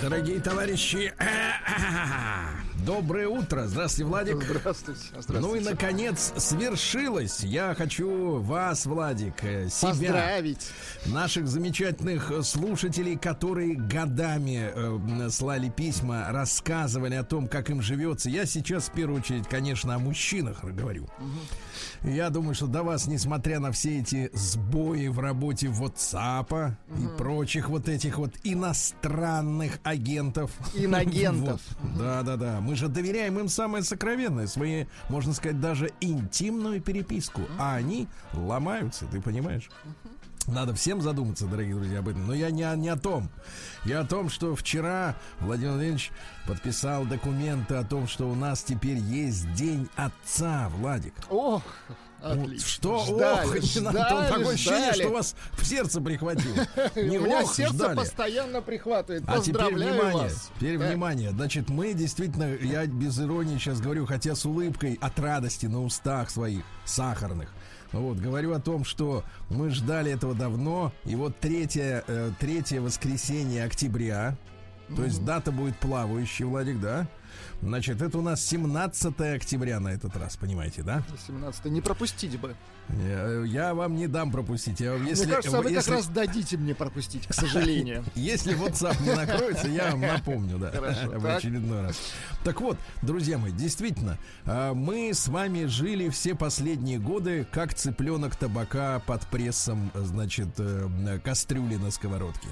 Дорогие товарищи, доброе утро. Здравствуйте, Владик. Здравствуйте. здравствуйте. Ну и, наконец, свершилось. Я хочу вас, Владик, э, себя, Поздравить. наших замечательных слушателей, которые годами э, слали письма, рассказывали о том, как им живется. Я сейчас, в первую очередь, конечно, о мужчинах говорю. Я думаю, что до вас, несмотря на все эти сбои в работе WhatsApp и прочих вот этих вот иностранных агентов. Инагентов. Вот. Да, да, да. Мы же доверяем им самое сокровенное, свои, можно сказать, даже интимную переписку. А они ломаются, ты понимаешь? Надо всем задуматься, дорогие друзья, об этом. Но я не, о- не о том. Я о том, что вчера Владимир Владимирович подписал документы о том, что у нас теперь есть День Отца, Владик. О, Вот отлично. Что? Ждали, ох, ждали, надо. Такое ощущение, ждали. что у вас в сердце прихватило. Не У меня ох, сердце ждали. постоянно прихватывает. А теперь внимание, вас. теперь Да. внимание. Значит, мы действительно, я без иронии сейчас говорю, хотя с улыбкой от радости на устах своих сахарных. Вот, говорю о том, что мы ждали этого давно, и вот третье, э, третье воскресенье октября, то есть дата будет плавающая, Владик, да? Значит, это у нас 17 октября на этот раз, понимаете, да? 17 не пропустить бы. Я, я вам не дам пропустить. Я, если, Мне кажется, вы если- как раз дадите мне пропустить, к сожалению. Если WhatsApp не накроется, я вам напомню, да, Хорошо, в очередной раз. Так вот, друзья мои, действительно, а, мы с вами жили все последние годы как цыпленок табака под прессом, значит, э, кастрюли на сковородке.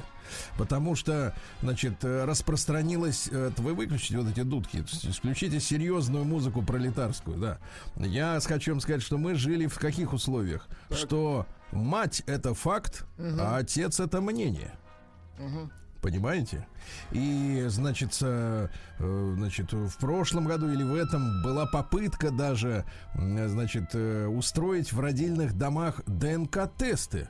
Потому что, значит, распространилось... э, Вы выключите вот эти дудки, исключите серьезную музыку пролетарскую, да. Я хочу вам сказать, что мы жили в каких условиях? Что мать — это факт, а отец — это мнение. Понимаете? И, значит, э, э, значит, в прошлом году или в этом была попытка даже, значит, устроить в родильных домах ДНК-тесты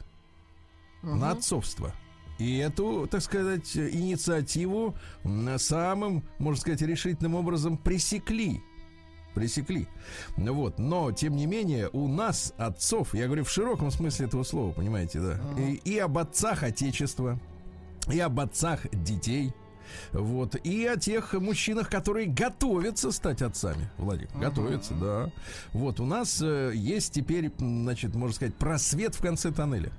на отцовство. И эту, так сказать, инициативу самым, можно сказать, решительным образом пресекли. Пресекли. Вот. Но, тем не менее, у нас отцов, я говорю в широком смысле этого слова, понимаете, да, и, и об отцах Отечества, и об отцах детей. Вот. И о тех мужчинах, которые готовятся стать отцами, Владик. Готовятся, да. Вот. У нас э, есть теперь, значит, можно сказать, просвет в конце тоннеля.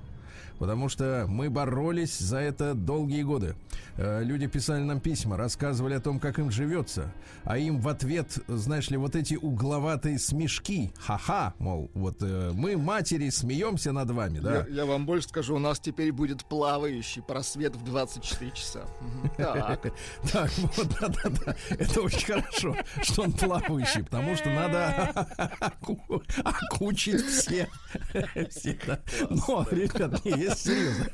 Потому что мы боролись за это долгие годы. Э, Люди писали нам письма, рассказывали о том, как им живется. А им в ответ, знаешь ли, вот эти угловатые смешки. Ха-ха, мол, вот э, мы, матери, смеемся над вами, да. Я, я вам больше скажу, у нас теперь будет плавающий просвет в 24 часа. Так. Так, вот, да-да-да. Это очень хорошо, что он плавающий, потому что надо оку- окучить все. Но, ребят, есть серьезно.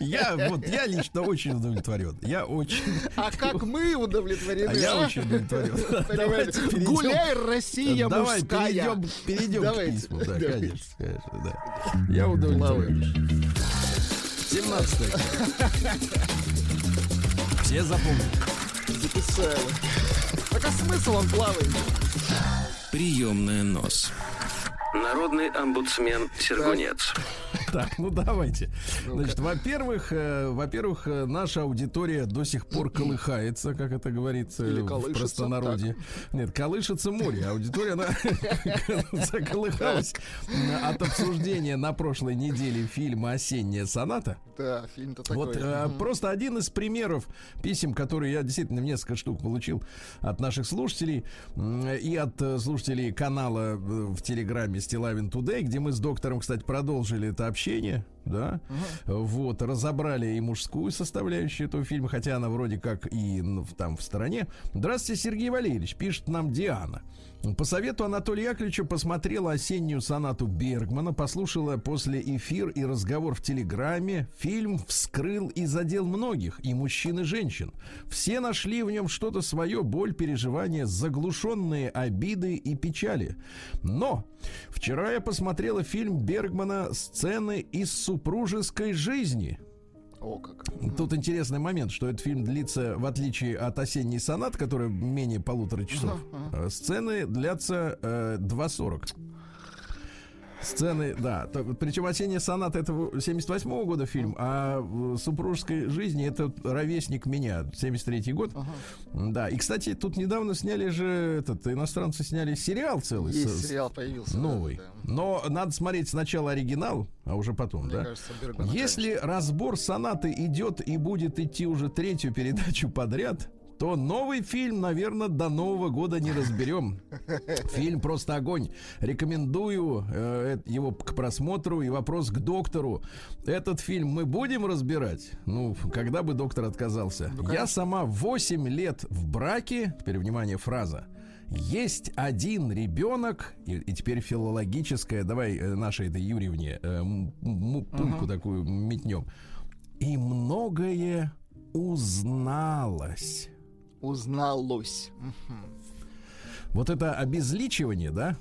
Я, вот, я лично очень удовлетворен. Я очень... А как мы удовлетворены? А я очень удовлетворен. Давайте перейдем- Гуляй, Россия Давай мужская. перейдем, перейдем к письму. Да, Давайте. конечно, конечно, да. Я удовлетворен. 17 Все запомнили. Записали. Так а смысл он плавает? Приемная нос. Народный омбудсмен Сергунец. Так, ну давайте. Значит, во-первых, э, во-первых, э, наша аудитория до сих пор колыхается, как это говорится в простонародье. Нет, колышется море. Аудитория, она заколыхалась от обсуждения на прошлой неделе фильма «Осенняя соната». Да, фильм-то такой. Вот э, просто один из примеров писем, которые я действительно несколько штук получил от наших слушателей и от слушателей канала в Телеграме Стилавин Тудей, где мы с доктором, кстати, продолжили это общение общения – да, вот разобрали и мужскую составляющую этого фильма, хотя она вроде как и ну, там в стороне. Здравствуйте, Сергей Валерьевич, пишет нам Диана. По совету Анатолия Яковлевича посмотрела осеннюю сонату Бергмана, послушала после эфир и разговор в Телеграме. Фильм вскрыл и задел многих, и мужчин, и женщин. Все нашли в нем что-то свое, боль, переживания, заглушенные обиды и печали. Но вчера я посмотрела фильм Бергмана «Сцены из супружеской жизни. О, как. Тут интересный момент, что этот фильм длится, в отличие от «Осенний сонат», который менее полутора часов, э, сцены длятся э, 2.40. Сцены, да. Причем «Осенняя соната» это 78 года фильм, а в «Супружеской жизни» это ровесник меня, 73 год. Да, и, кстати, тут недавно сняли же, этот, иностранцы сняли сериал целый. Есть с- сериал появился. да, Новый. да. Но надо смотреть сначала оригинал, а уже потом, Мне да? кажется, Бергман Если разбор сонаты идет и будет идти уже третью передачу подряд, то новый фильм, наверное, до Нового года не разберем. Фильм просто огонь. Рекомендую э, его к просмотру и вопрос к доктору. Этот фильм мы будем разбирать? Ну, когда бы доктор отказался? Я сама 8 лет в браке. Теперь внимание, фраза. Есть один ребенок, и, и теперь филологическая, давай э, нашей этой Юрьевне э, пульку такую метнем. И многое узналось. Узналось. Вот это обезличивание, да?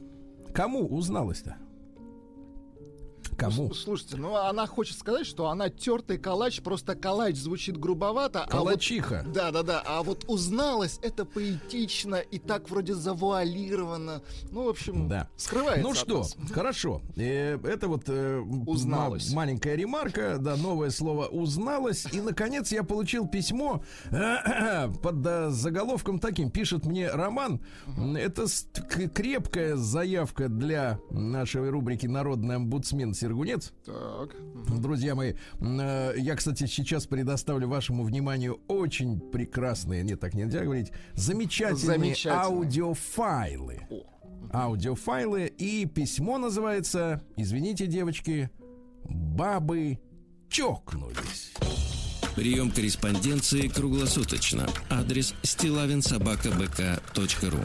Кому узналось-то? Кому? Ну, Слушайте, ну она хочет сказать, что она тертый калач, просто калач звучит грубовато. а вот- Калачиха. Да, да, да. А вот узналось это поэтично и так вроде завуалировано. Ну, в общем, Да. скрывается. Ну что, нас. хорошо. Э, это вот э, Узналось. ма- маленькая ремарка, да, новое слово узналось. И, наконец, я получил письмо э, под э, заголовком таким. Пишет мне Роман. Это крепкая заявка для нашей рубрики «Народный омбудсмен Сергунец». Так. Друзья мои, э, я, кстати, сейчас предоставлю вашему вниманию очень прекрасные, нет, так нельзя говорить, замечательные Замечательные. аудиофайлы. О. Аудиофайлы и письмо называется, извините, девочки, бабы чокнулись. Прием корреспонденции круглосуточно. Адрес стилавинсобакабк.ру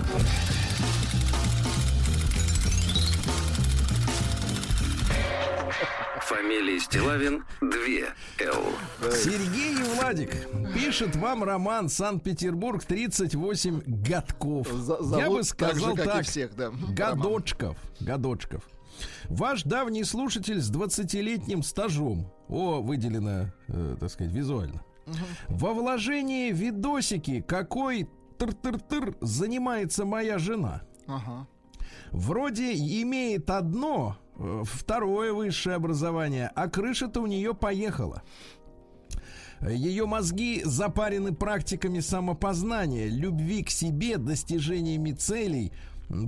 Фамилия Стилавин 2 Л. Сергей и Владик пишет вам роман Санкт-Петербург 38 годков. За- Я бы так же, сказал как и так. всех, да. Годочков. Годочков. Ваш давний слушатель с 20-летним стажом. О, выделено, э, так сказать, визуально. Во вложении видосики какой тыр-тыр-тыр занимается моя жена. Ага. Вроде имеет одно, второе высшее образование, а крыша-то у нее поехала. Ее мозги запарены практиками самопознания, любви к себе, достижениями целей,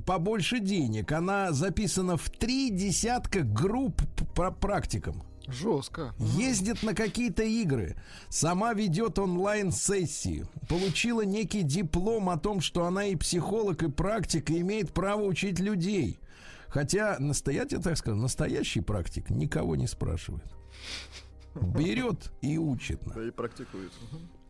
побольше денег. Она записана в три десятка групп по практикам. Жестко. Ездит на какие-то игры, сама ведет онлайн-сессии, получила некий диплом о том, что она и психолог, и практик, и имеет право учить людей. Хотя настоятель, так скажем, настоящий практик никого не спрашивает. Берет и учит. Да и практикует.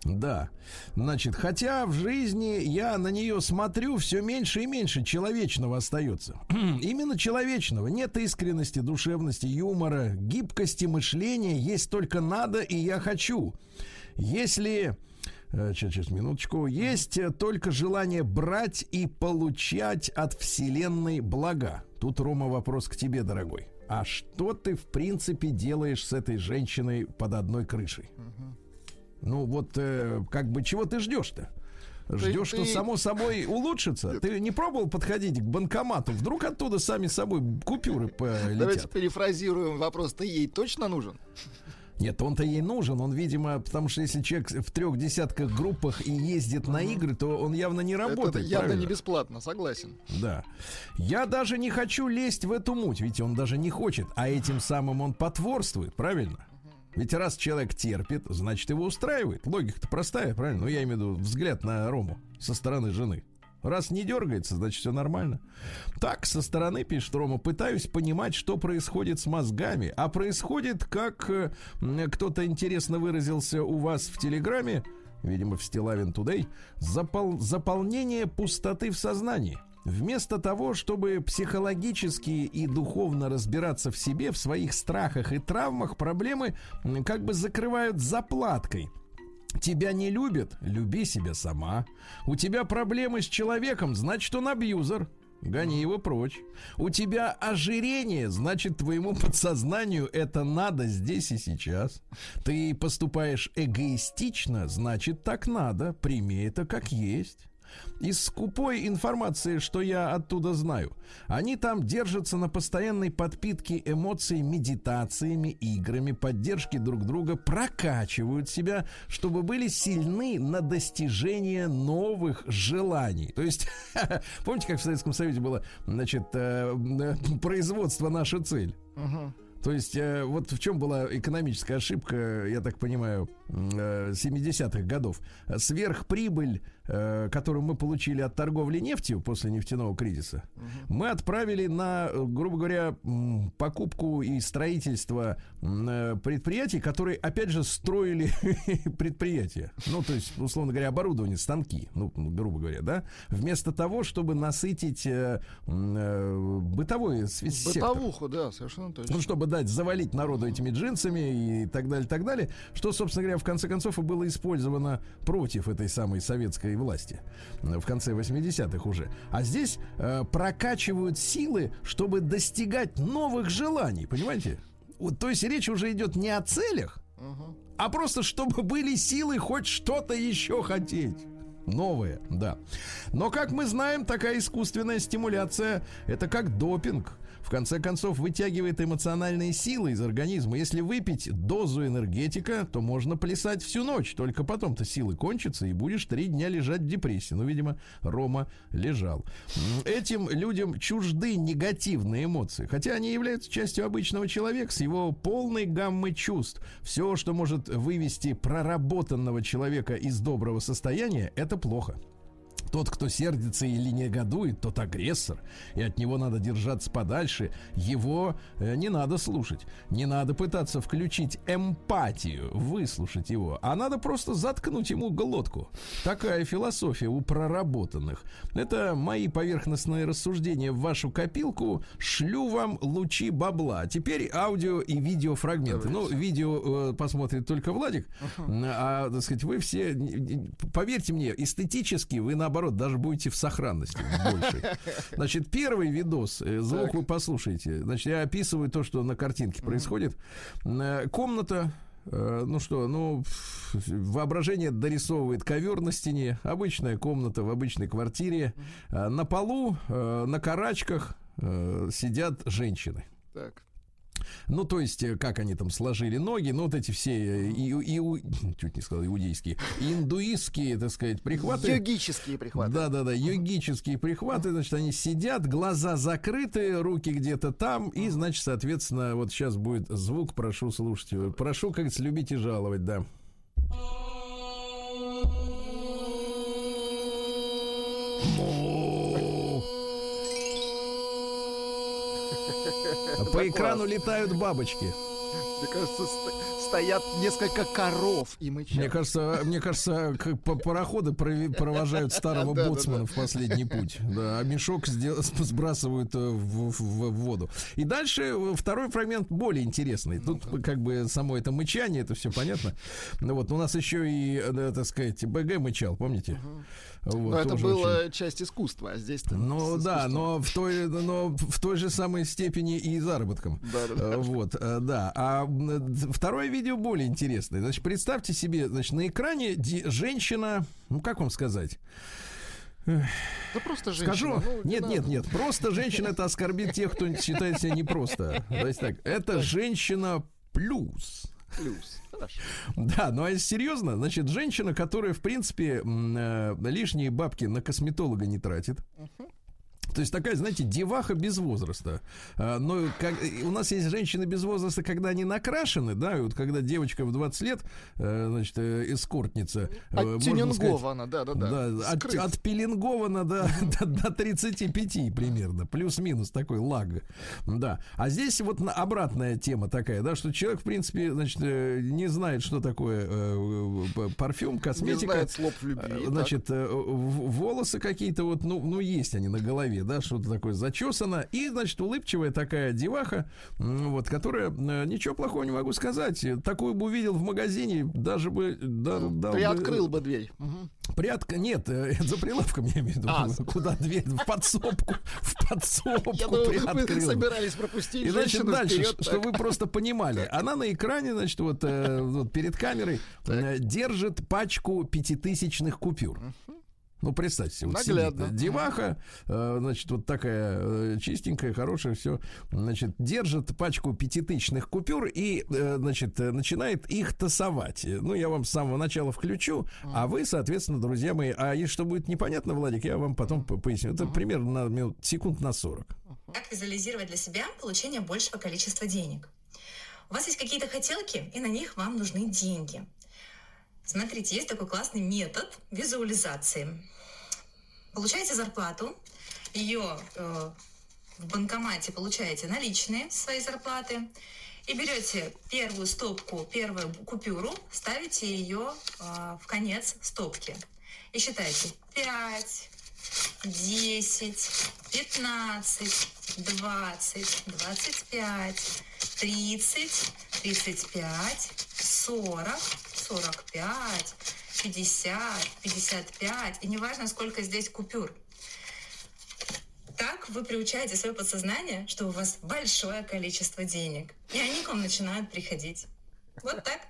Да. Значит, хотя в жизни я на нее смотрю, все меньше и меньше человечного остается. Именно человечного. Нет искренности, душевности, юмора, гибкости мышления. Есть только надо и я хочу. Если... Сейчас, сейчас, минуточку. Есть э, только желание брать и получать от Вселенной блага. Тут, Рома, вопрос к тебе, дорогой. А что ты, в принципе, делаешь с этой женщиной под одной крышей? Ну вот, э, как бы, чего ты ждешь-то? Ждешь, что ты- само собой улучшится? Ты не пробовал подходить к банкомату? Вдруг оттуда сами собой купюры Давайте полетят? перефразируем вопрос. Ты ей точно нужен? Нет, он-то ей нужен. Он, видимо, потому что если человек в трех десятках группах и ездит на игры, то он явно не Это работает. явно правильно? не бесплатно, согласен. Да. Я даже не хочу лезть в эту муть, ведь он даже не хочет, а этим самым он потворствует, правильно? Ведь раз человек терпит, значит его устраивает. Логика-то простая, правильно? Ну, я имею в виду взгляд на Рому со стороны жены. Раз не дергается, значит все нормально. Так, со стороны, пишет Рома, пытаюсь понимать, что происходит с мозгами. А происходит, как э, кто-то интересно выразился у вас в Телеграме, видимо, в Стилавин Тудей, запол- заполнение пустоты в сознании. Вместо того, чтобы психологически и духовно разбираться в себе, в своих страхах и травмах, проблемы как бы закрывают заплаткой. Тебя не любят, люби себя сама. У тебя проблемы с человеком, значит он абьюзер. Гони его прочь. У тебя ожирение, значит, твоему подсознанию это надо здесь и сейчас. Ты поступаешь эгоистично, значит, так надо. Прими это как есть из скупой информации, что я оттуда знаю, они там держатся на постоянной подпитке эмоций медитациями, играми, поддержки друг друга, прокачивают себя, чтобы были сильны на достижение новых желаний. То есть, помните, как в Советском Союзе было, значит, э, э, производство наша цель? То есть э, вот в чем была экономическая ошибка, я так понимаю, 70-х годов. Сверхприбыль Э, которую мы получили от торговли нефтью после нефтяного кризиса, угу. мы отправили на, грубо говоря, покупку и строительство э, предприятий, которые, опять же, строили предприятия. Ну, то есть, условно говоря, оборудование, станки, ну, грубо говоря, да, вместо того, чтобы насытить э, бытовой Бытовуху, да, совершенно точно. Ну, чтобы дать, завалить народу этими джинсами и так далее, так далее, что, собственно говоря, в конце концов и было использовано против этой самой советской власти в конце 80-х уже. А здесь э, прокачивают силы, чтобы достигать новых желаний, понимаете? Вот, то есть речь уже идет не о целях, угу. а просто чтобы были силы хоть что-то еще хотеть. Новое, да. Но, как мы знаем, такая искусственная стимуляция это как допинг в конце концов вытягивает эмоциональные силы из организма. Если выпить дозу энергетика, то можно плясать всю ночь. Только потом-то силы кончатся, и будешь три дня лежать в депрессии. Ну, видимо, Рома лежал. Этим людям чужды негативные эмоции. Хотя они являются частью обычного человека с его полной гаммой чувств. Все, что может вывести проработанного человека из доброго состояния, это плохо. Тот, кто сердится или негодует, тот агрессор, и от него надо держаться подальше. Его э, не надо слушать, не надо пытаться включить эмпатию, выслушать его, а надо просто заткнуть ему глотку. Такая философия у проработанных. Это мои поверхностные рассуждения в вашу копилку. Шлю вам лучи бабла. Теперь аудио и видео фрагменты. Ну, видео э, посмотрит только Владик, а, так сказать, вы все, поверьте мне, эстетически вы наоборот наоборот, даже будете в сохранности больше. Значит, первый видос, э, звук так. вы послушаете. Значит, я описываю то, что на картинке происходит. Э, комната, э, ну что, ну, воображение дорисовывает ковер на стене, обычная комната в обычной квартире. На полу, на карачках сидят женщины. Так. Ну, то есть, э, как они там сложили ноги, ну, вот эти все, э, и, и, чуть не сказал, иудейские, индуистские, так сказать, прихваты. Йогические прихваты. Да-да-да, йогические прихваты, значит, они сидят, глаза закрыты, руки где-то там, и, значит, соответственно, вот сейчас будет звук, прошу слушать, прошу, как говорится, любить и жаловать, да. По экрану летают бабочки. Мне кажется, стоят несколько коров и мычат. Мне кажется, мне кажется, как пароходы провожают старого боцмана в последний путь. Да, а мешок сбрасывают э, в, в, в воду. И дальше э, второй фрагмент более интересный. Тут как бы само это мычание, это все понятно. Ну вот у нас еще и, э, так сказать, БГ мычал, помните? Вот, но это было очень... часть искусства, а здесь Ну да, но в той, но в той же самой степени и заработком. Да, да, Вот, да. А второе видео более интересное. Значит, представьте себе, значит, на экране женщина, ну как вам сказать? Да просто женщина. Скажу, ну, нет, не нет, нет, просто женщина это оскорбит тех, кто считает себя непросто. То есть так, это женщина плюс. Плюс. Хорошо. Да, ну а серьезно, значит, женщина, которая, в принципе, э, лишние бабки на косметолога не тратит. Uh-huh. То есть такая, знаете, деваха без возраста. А, но как, у нас есть женщины без возраста, когда они накрашены, да, и вот когда девочка в 20 лет, э, значит, э, эскортница. Э, Оттюнингована, да, да, да. да от, отпеленгована до, до, до 35 примерно, плюс-минус такой лаг. Да. А здесь вот обратная тема такая, да, что человек, в принципе, значит, не знает, что такое э, парфюм, косметика. Не знает слов любви. Значит, так. волосы какие-то вот, ну, ну, есть они на голове, да, что-то такое зачесано. И, значит, улыбчивая такая деваха, вот, которая, э, ничего плохого не могу сказать, такую бы увидел в магазине, даже бы... Да, дал Приоткрыл бы, бы дверь. Приотка... Нет, э, за прилавком я имею в виду. А, куда дверь? В подсобку. В подсобку Я думал, вы собирались пропустить И, значит, дальше, вперед, что вы просто понимали. Она на экране, значит, вот, вот перед камерой держит пачку пятитысячных купюр. Ну, представьте, вот сидит деваха, э, значит, вот такая э, чистенькая, хорошая, все, значит, держит пачку пятитысячных купюр и, э, значит, начинает их тасовать. Ну, я вам с самого начала включу, а вы, соответственно, друзья мои, а если что будет непонятно, Владик, я вам потом поясню. Это примерно на минут, секунд на 40. Как визуализировать для себя получение большего количества денег? У вас есть какие-то хотелки, и на них вам нужны деньги. Смотрите, есть такой классный метод визуализации. Получаете зарплату, ее э, в банкомате получаете наличные своей зарплаты, и берете первую стопку, первую купюру, ставите ее э, в конец стопки. И считаете 5, 10, 15, 20, 25, 30, 35, 40, 45, 50, 55, и неважно, сколько здесь купюр. Так вы приучаете свое подсознание, что у вас большое количество денег, и они к вам начинают приходить. Вот так.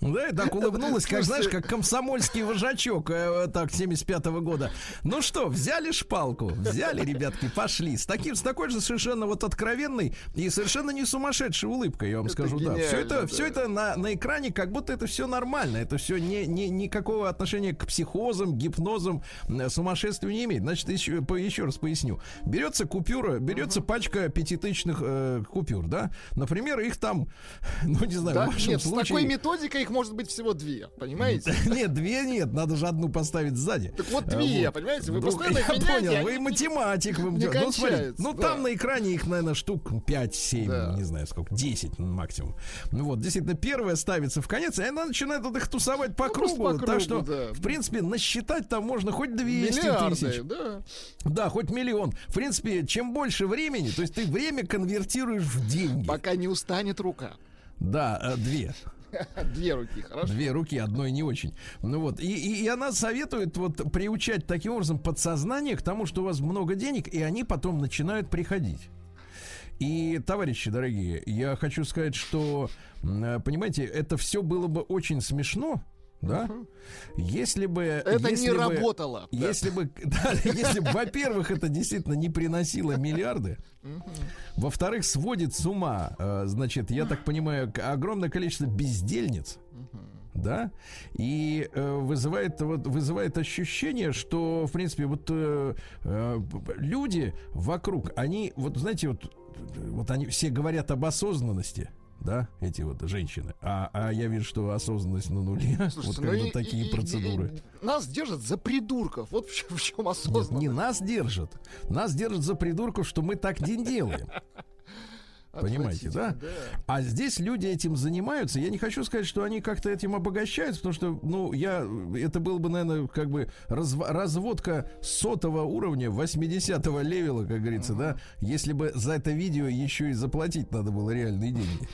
Да, и так улыбнулась, как, знаешь, как комсомольский вожачок, э, так, 75-го года. Ну что, взяли шпалку? Взяли, ребятки, пошли. С, таким, с такой же совершенно вот откровенной и совершенно не сумасшедшей улыбкой, я вам это скажу, да. Все это, да. все это на, на экране, как будто это все нормально. Это все не, не, никакого отношения к психозам, гипнозам, сумасшествию не имеет. Значит, еще, по, еще раз поясню. Берется купюра, берется uh-huh. пачка пятитысячных э, купюр, да? Например, их там, ну не знаю, да? в вашем Нет, случае... с такой методикой их может быть всего две, понимаете? Нет, две нет, надо же одну поставить сзади. Так вот две, понимаете? Вы постоянно Я понял, вы математик. Вы ну, ну там на экране их, наверное, штук 5-7, не знаю сколько, 10 максимум. Ну вот, действительно, первая ставится в конец, и она начинает их тусовать по ну, кругу. Так что, в принципе, насчитать там можно хоть 200 тысяч. Да, хоть миллион. В принципе, чем больше времени, то есть ты время конвертируешь в деньги. Пока не устанет рука. Да, э, две. Две руки, хорошо. Две руки, одной не очень. Ну вот, и, и, и она советует вот приучать таким образом подсознание к тому, что у вас много денег, и они потом начинают приходить. И, товарищи дорогие, я хочу сказать, что, понимаете, это все было бы очень смешно, да? Если бы... Это если не бы, работало. Если да. бы, да, если бы, во-первых, это действительно не приносило миллиарды, во-вторых, сводит с ума, э, значит, я так понимаю, огромное количество бездельниц, да, и э, вызывает вот вызывает ощущение, что в принципе вот э, э, люди вокруг, они вот знаете вот вот они все говорят об осознанности, да, эти вот женщины. А, а я вижу, что осознанность на нуле. Слушайте, вот когда ну такие и, процедуры. И, и, нас держат за придурков. Вот в чем, в чем осознанность. Нет, не нас держат. Нас держат за придурков, что мы так не делаем. Понимаете, да? да? А здесь люди этим занимаются. Я не хочу сказать, что они как-то этим обогащаются, потому что, ну, я, это было бы, наверное, как бы разв, разводка сотого уровня, 80-го левела, как говорится, uh-huh. да, если бы за это видео еще и заплатить надо было реальные деньги.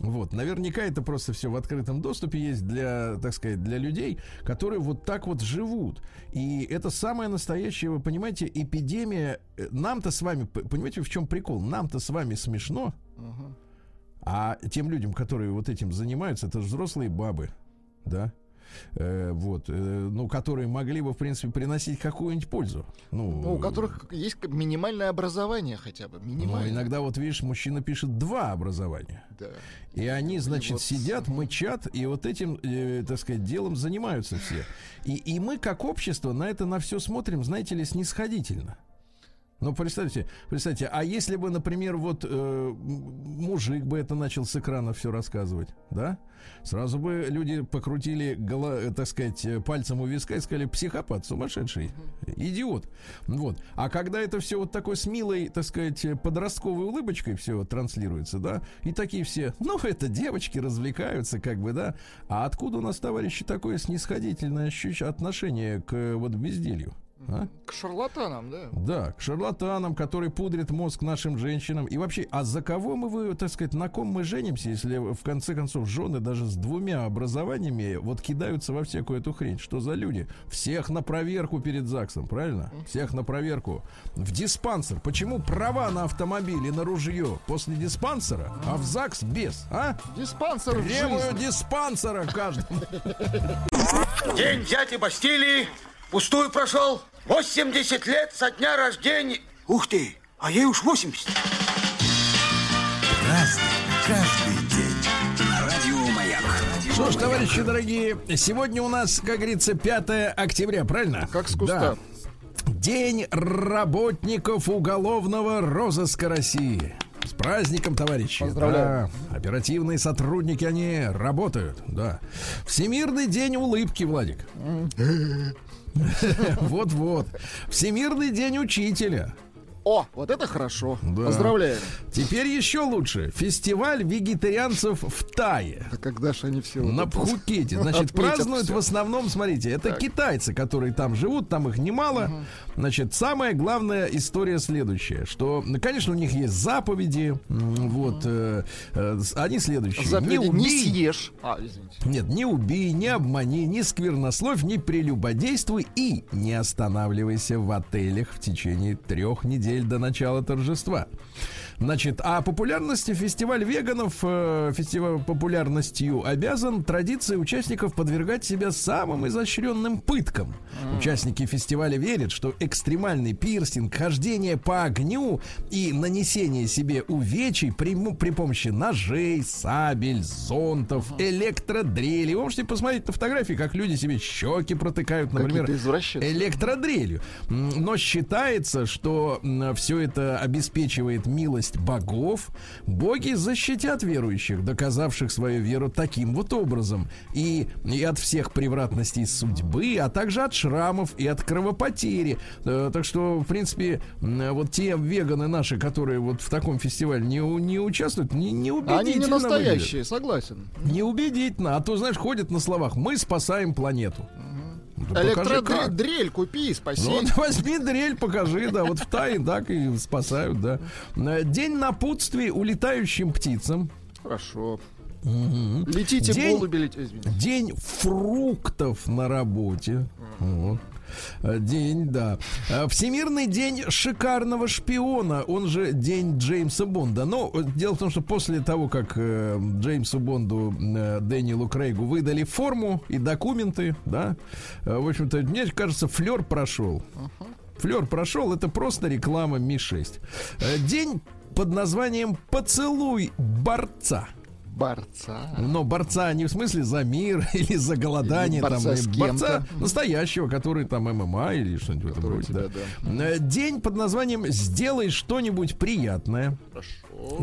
Вот, наверняка это просто все в открытом доступе есть для, так сказать, для людей, которые вот так вот живут. И это самая настоящая, вы понимаете, эпидемия. Э, нам-то с вами, понимаете, в чем прикол? Нам-то с вами смешно, а тем людям, которые вот этим занимаются, это же взрослые бабы, да? Э, вот, э, ну, которые могли бы, в принципе, приносить какую-нибудь пользу. Ну, ну у которых есть минимальное образование хотя бы. Минимальное. Ну, иногда, вот видишь, мужчина пишет два образования. Да. И они, значит, и вот... сидят, мычат, и вот этим, э, так сказать, делом занимаются все. И, и мы, как общество, на это на все смотрим, знаете ли, снисходительно. Ну, представьте, представьте, а если бы, например, вот э, мужик бы это начал с экрана все рассказывать, да? Сразу бы люди покрутили, голо, э, так сказать, пальцем у виска и сказали, психопат, сумасшедший, идиот. Вот. А когда это все вот такой с милой, так сказать, подростковой улыбочкой все транслируется, да, и такие все, ну, это девочки развлекаются, как бы, да. А откуда у нас, товарищи, такое снисходительное отношение к вот безделью? А? К шарлатанам, да? Да, к шарлатанам, которые пудрят мозг нашим женщинам. И вообще, а за кого мы, вы, так сказать, на ком мы женимся, если в конце концов жены даже с двумя образованиями вот кидаются во всякую эту хрень? Что за люди? Всех на проверку перед ЗАГСом, правильно? Всех на проверку. В диспансер. Почему права на автомобиль и на ружье после диспансера, а в ЗАГС без, а? Диспансер Требую диспансера каждому. День дяди Бастилии пустую прошел. 80 лет со дня рождения. Ух ты, а ей уж 80. Что ж, товарищи дорогие, сегодня у нас, как говорится, 5 октября, правильно? Как с куста. Да. День работников уголовного розыска России. С праздником, товарищи. Поздравляю. Да, оперативные сотрудники, они работают, да. Всемирный день улыбки, Владик. Вот-вот. Всемирный день учителя. О, вот это хорошо. Да. Поздравляем. Теперь еще лучше. Фестиваль вегетарианцев в Тае. А когда же они все... На Пхукете. Значит, празднуют всё? в основном, смотрите, это китайцы, которые там живут, там их немало. Значит, самая главная история следующая, что, ну, конечно, у них есть заповеди, вот, э, э, они следующие. Заповеди не, убей- съешь. А, извините. нет, не убей, не обмани, не сквернословь, не прелюбодействуй и не останавливайся в отелях в течение трех недель до начала торжества. Значит, а популярности фестиваль веганов, э, фестиваль популярностью обязан традиции участников подвергать себя самым изощренным пыткам. Участники фестиваля верят, что экстремальный пирсинг, хождение по огню и нанесение себе увечий при, при помощи ножей, сабель, зонтов, электродрелей. Вы можете посмотреть на фотографии, как люди себе щеки протыкают, например, электродрелью. Но считается, что все это обеспечивает милость богов. Боги защитят верующих, доказавших свою веру таким вот образом. И, и от всех превратностей судьбы, а также от шрамов и от кровопотери. Э, Так что, в принципе, вот те веганы наши, которые вот в таком фестивале не, не участвуют, не, не убедительно Они не выглядят. настоящие, согласен. Неубедительно. А то, знаешь, ходят на словах «мы спасаем планету». Да. Электродрель купи спаси. Ну, вот возьми дрель, покажи, да, вот в Тае так и спасают, да. Э, День напутствий улетающим птицам. Хорошо. Летите, День- голуби, летите. День фруктов на работе. Вот. Э, День, да. Э, Всемирный день шикарного шпиона, он же день Джеймса Бонда. Но э, дело в том, что после того, как Джеймсу Бонду, Дэниелу Крейгу выдали форму и документы, да, в общем-то, мне кажется, флер прошел. Флер прошел, это просто реклама Ми-6. Э, День под названием «Поцелуй борца». Борца. Но борца не в смысле за мир или за голодание, Или там, борца и с борца настоящего, который там ММА или что-нибудь в этом Который, роде. да, да. Э, День под названием «Сделай что-нибудь приятное». Хорошо.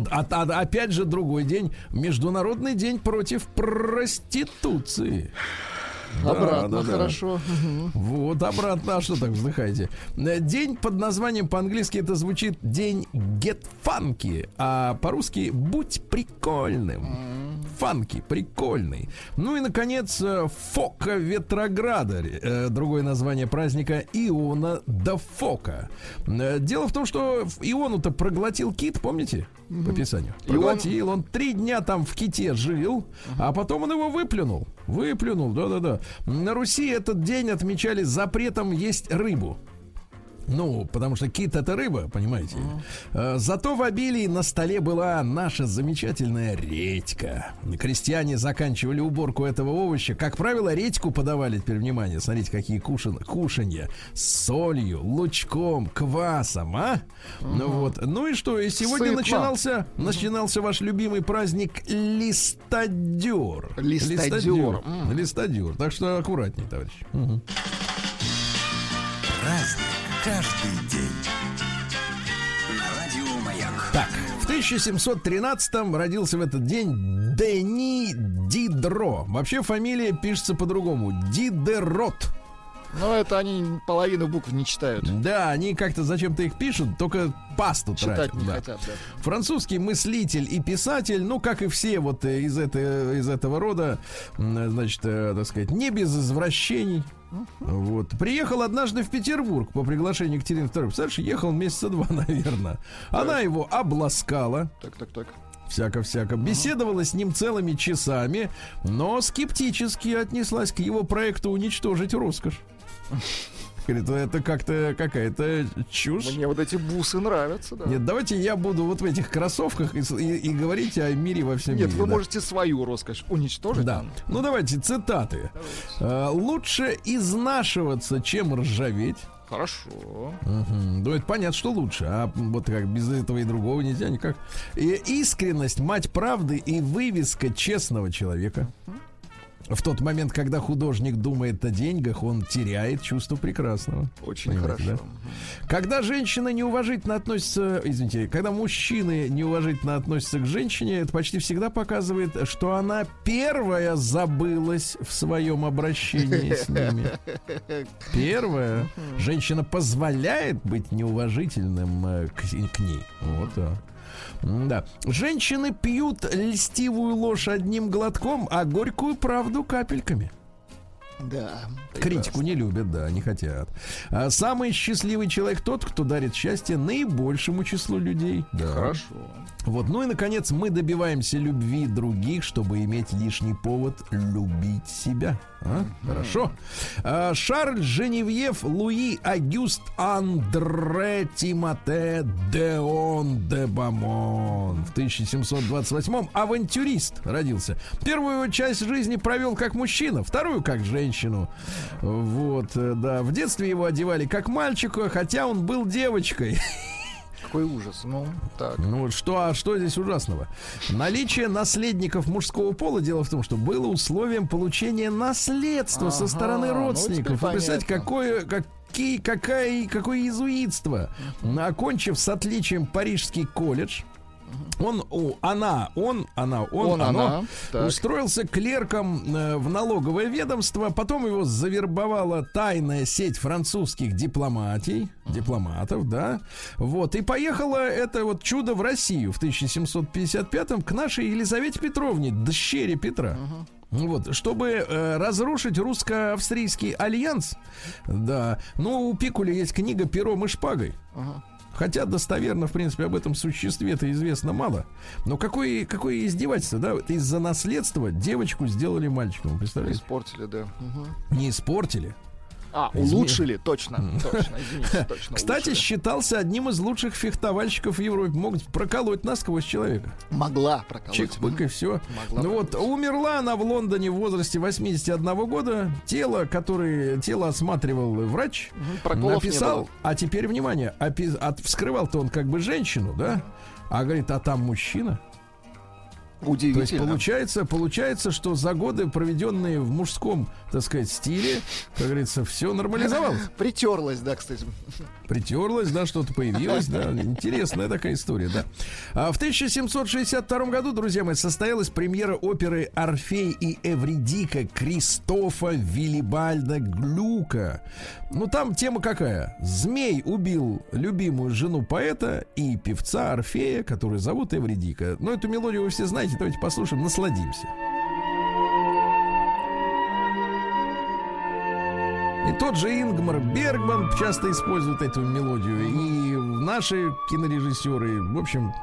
А, а- опять же другой день Международный день против проституции. Да, Обратно, да, да. хорошо. Мгм. Вот, обратно, а что так вздыхаете? Э, День под названием по-английски это звучит день get funky, а по-русски будь прикольным. Фанки, прикольный. Ну и, наконец, э, Фока Ветрограда. э, Другое название праздника Иона да Фока. Дело в том, что Иону-то проглотил кит, помните? По он- Проглотил. Он три дня там в ките жил, а потом он его выплюнул. Выплюнул, да-да-да. На Руси этот день отмечали запретом есть рыбу. Ну, потому что кит это рыба, понимаете. Э, Зато в обилии на столе была наша замечательная редька. Крестьяне заканчивали уборку этого овоща. Как правило, редьку подавали, теперь внимание, смотрите, какие кушан, кушанья. С солью, лучком, квасом, а? Ну вот. Ну и что, и сегодня Сытно. начинался, начинался ваш любимый праздник Листадер. Листадер. М. Листадер. Так что аккуратней, товарищ. Мгм. Каждый день. На радио Маяк. Так, в 1713-м родился в этот день Дени Дидро. Вообще фамилия пишется по-другому. Дидерот. Но это они половину букв не читают. Да, они как-то зачем-то их пишут, только пасту Читать тратят. не да. хотят, да. Французский мыслитель и писатель, ну, как и все вот э, из, это, из этого рода, м, значит, э, так сказать, не без извращений. Вот. Приехал однажды в Петербург по приглашению Екатерины II. Представляешь, ехал месяца два, наверное. Она его обласкала. Так, так, так. Всяко-всяко. Беседовала с ним целыми часами, но скептически отнеслась к его проекту уничтожить роскошь. Говорит, это как-то какая-то чушь. Мне вот эти бусы нравятся, да. Нет, давайте я буду вот в этих кроссовках и, и- и говорить о мире во всем Нет, мире. вы да. можете свою роскошь уничтожить. Да. Ну давайте цитаты. Э, Лучше изнашиваться, чем ржаветь. Хорошо. Мгм. Ну, это понятно, что лучше. А вот как без этого и другого нельзя никак. И искренность, мать правды и вывеска честного человека. В тот момент, когда художник думает о деньгах, он теряет чувство прекрасного. Очень Понимаете, хорошо. Когда женщина неуважительно относится, извините, когда мужчины неуважительно относятся к женщине, это почти всегда показывает, что она первая забылась в своем обращении с ними. Первая. Женщина позволяет быть неуважительным э, к, к ней. Вот так. Да. Женщины пьют льстивую ложь одним глотком, а горькую правду капельками. Да. Критику не любят, да, не хотят. А самый счастливый человек тот, кто дарит счастье наибольшему числу людей. Да. Хорошо. Вот, ну и наконец мы добиваемся любви других, чтобы иметь лишний повод любить себя. А? Хорошо. А, Шарль Женевьев Луи Агюст Андре Тимоте Деон де Бамон в 1728-м авантюрист родился. Первую часть жизни провел как мужчина, вторую как женщину. Вот, э, да. В детстве его одевали как мальчика, хотя он был девочкой. Какой ужас. Ну, так. Ну вот что, а что здесь ужасного? Наличие наследников мужского пола, дело в том, что было условием получения наследства со Ага, стороны ну, родственников. представляете, понятно. какое, какие, какая, какое иезуитство. Окончив с отличием Парижский колледж, он, о, она, он, она, он, Он, оно, она. Так. устроился клерком э, в налоговое ведомство, потом его завербовала тайная сеть французских дипломатий, дипломатов, да, вот, и поехало это вот чудо в Россию в 1755-м к нашей Елизавете Петровне, дщере Петра. Вот, чтобы э, разрушить русско-австрийский альянс, да, ну, у Пикуля есть книга «Пером и шпагой». Ага. Хотя достоверно, в принципе, об этом существе-то известно мало. Но какое, какое издевательство, да? Из-за наследства девочку сделали мальчиком, представляете? Испортили, да. Мгм. Не испортили. А, улучшили, точно. Точно, извините, точно. Кстати, улучшили. считался одним из лучших фехтовальщиков в Европе. Могут проколоть насквозь человека. могла проколоть. Чик-пык и все. Могла Ну вот, проколоть. умерла она в Лондоне в возрасте 81 года. Тело, которое тело осматривал врач, проколов написал, а теперь внимание, опи- от, вскрывал-то он как бы женщину, да? А говорит, а там мужчина. То есть Удивительно. получается, получается, что за годы, проведенные в мужском, так сказать, стиле, как говорится, все нормализовалось. Притерлась, да, кстати. Притерлось, да, что-то появилось, да. Интересная такая история, да. А в 1762 году, друзья мои, состоялась премьера оперы «Орфей и Эвридика» Кристофа Виллибальда Глюка. Ну, там тема какая? Змей убил любимую жену поэта и певца Орфея, который зовут Эвридика. Но эту мелодию вы все знаете, давайте послушаем, насладимся. И тот же Ингмар Бергман часто использует эту мелодию. И наши кинорежиссеры, в общем,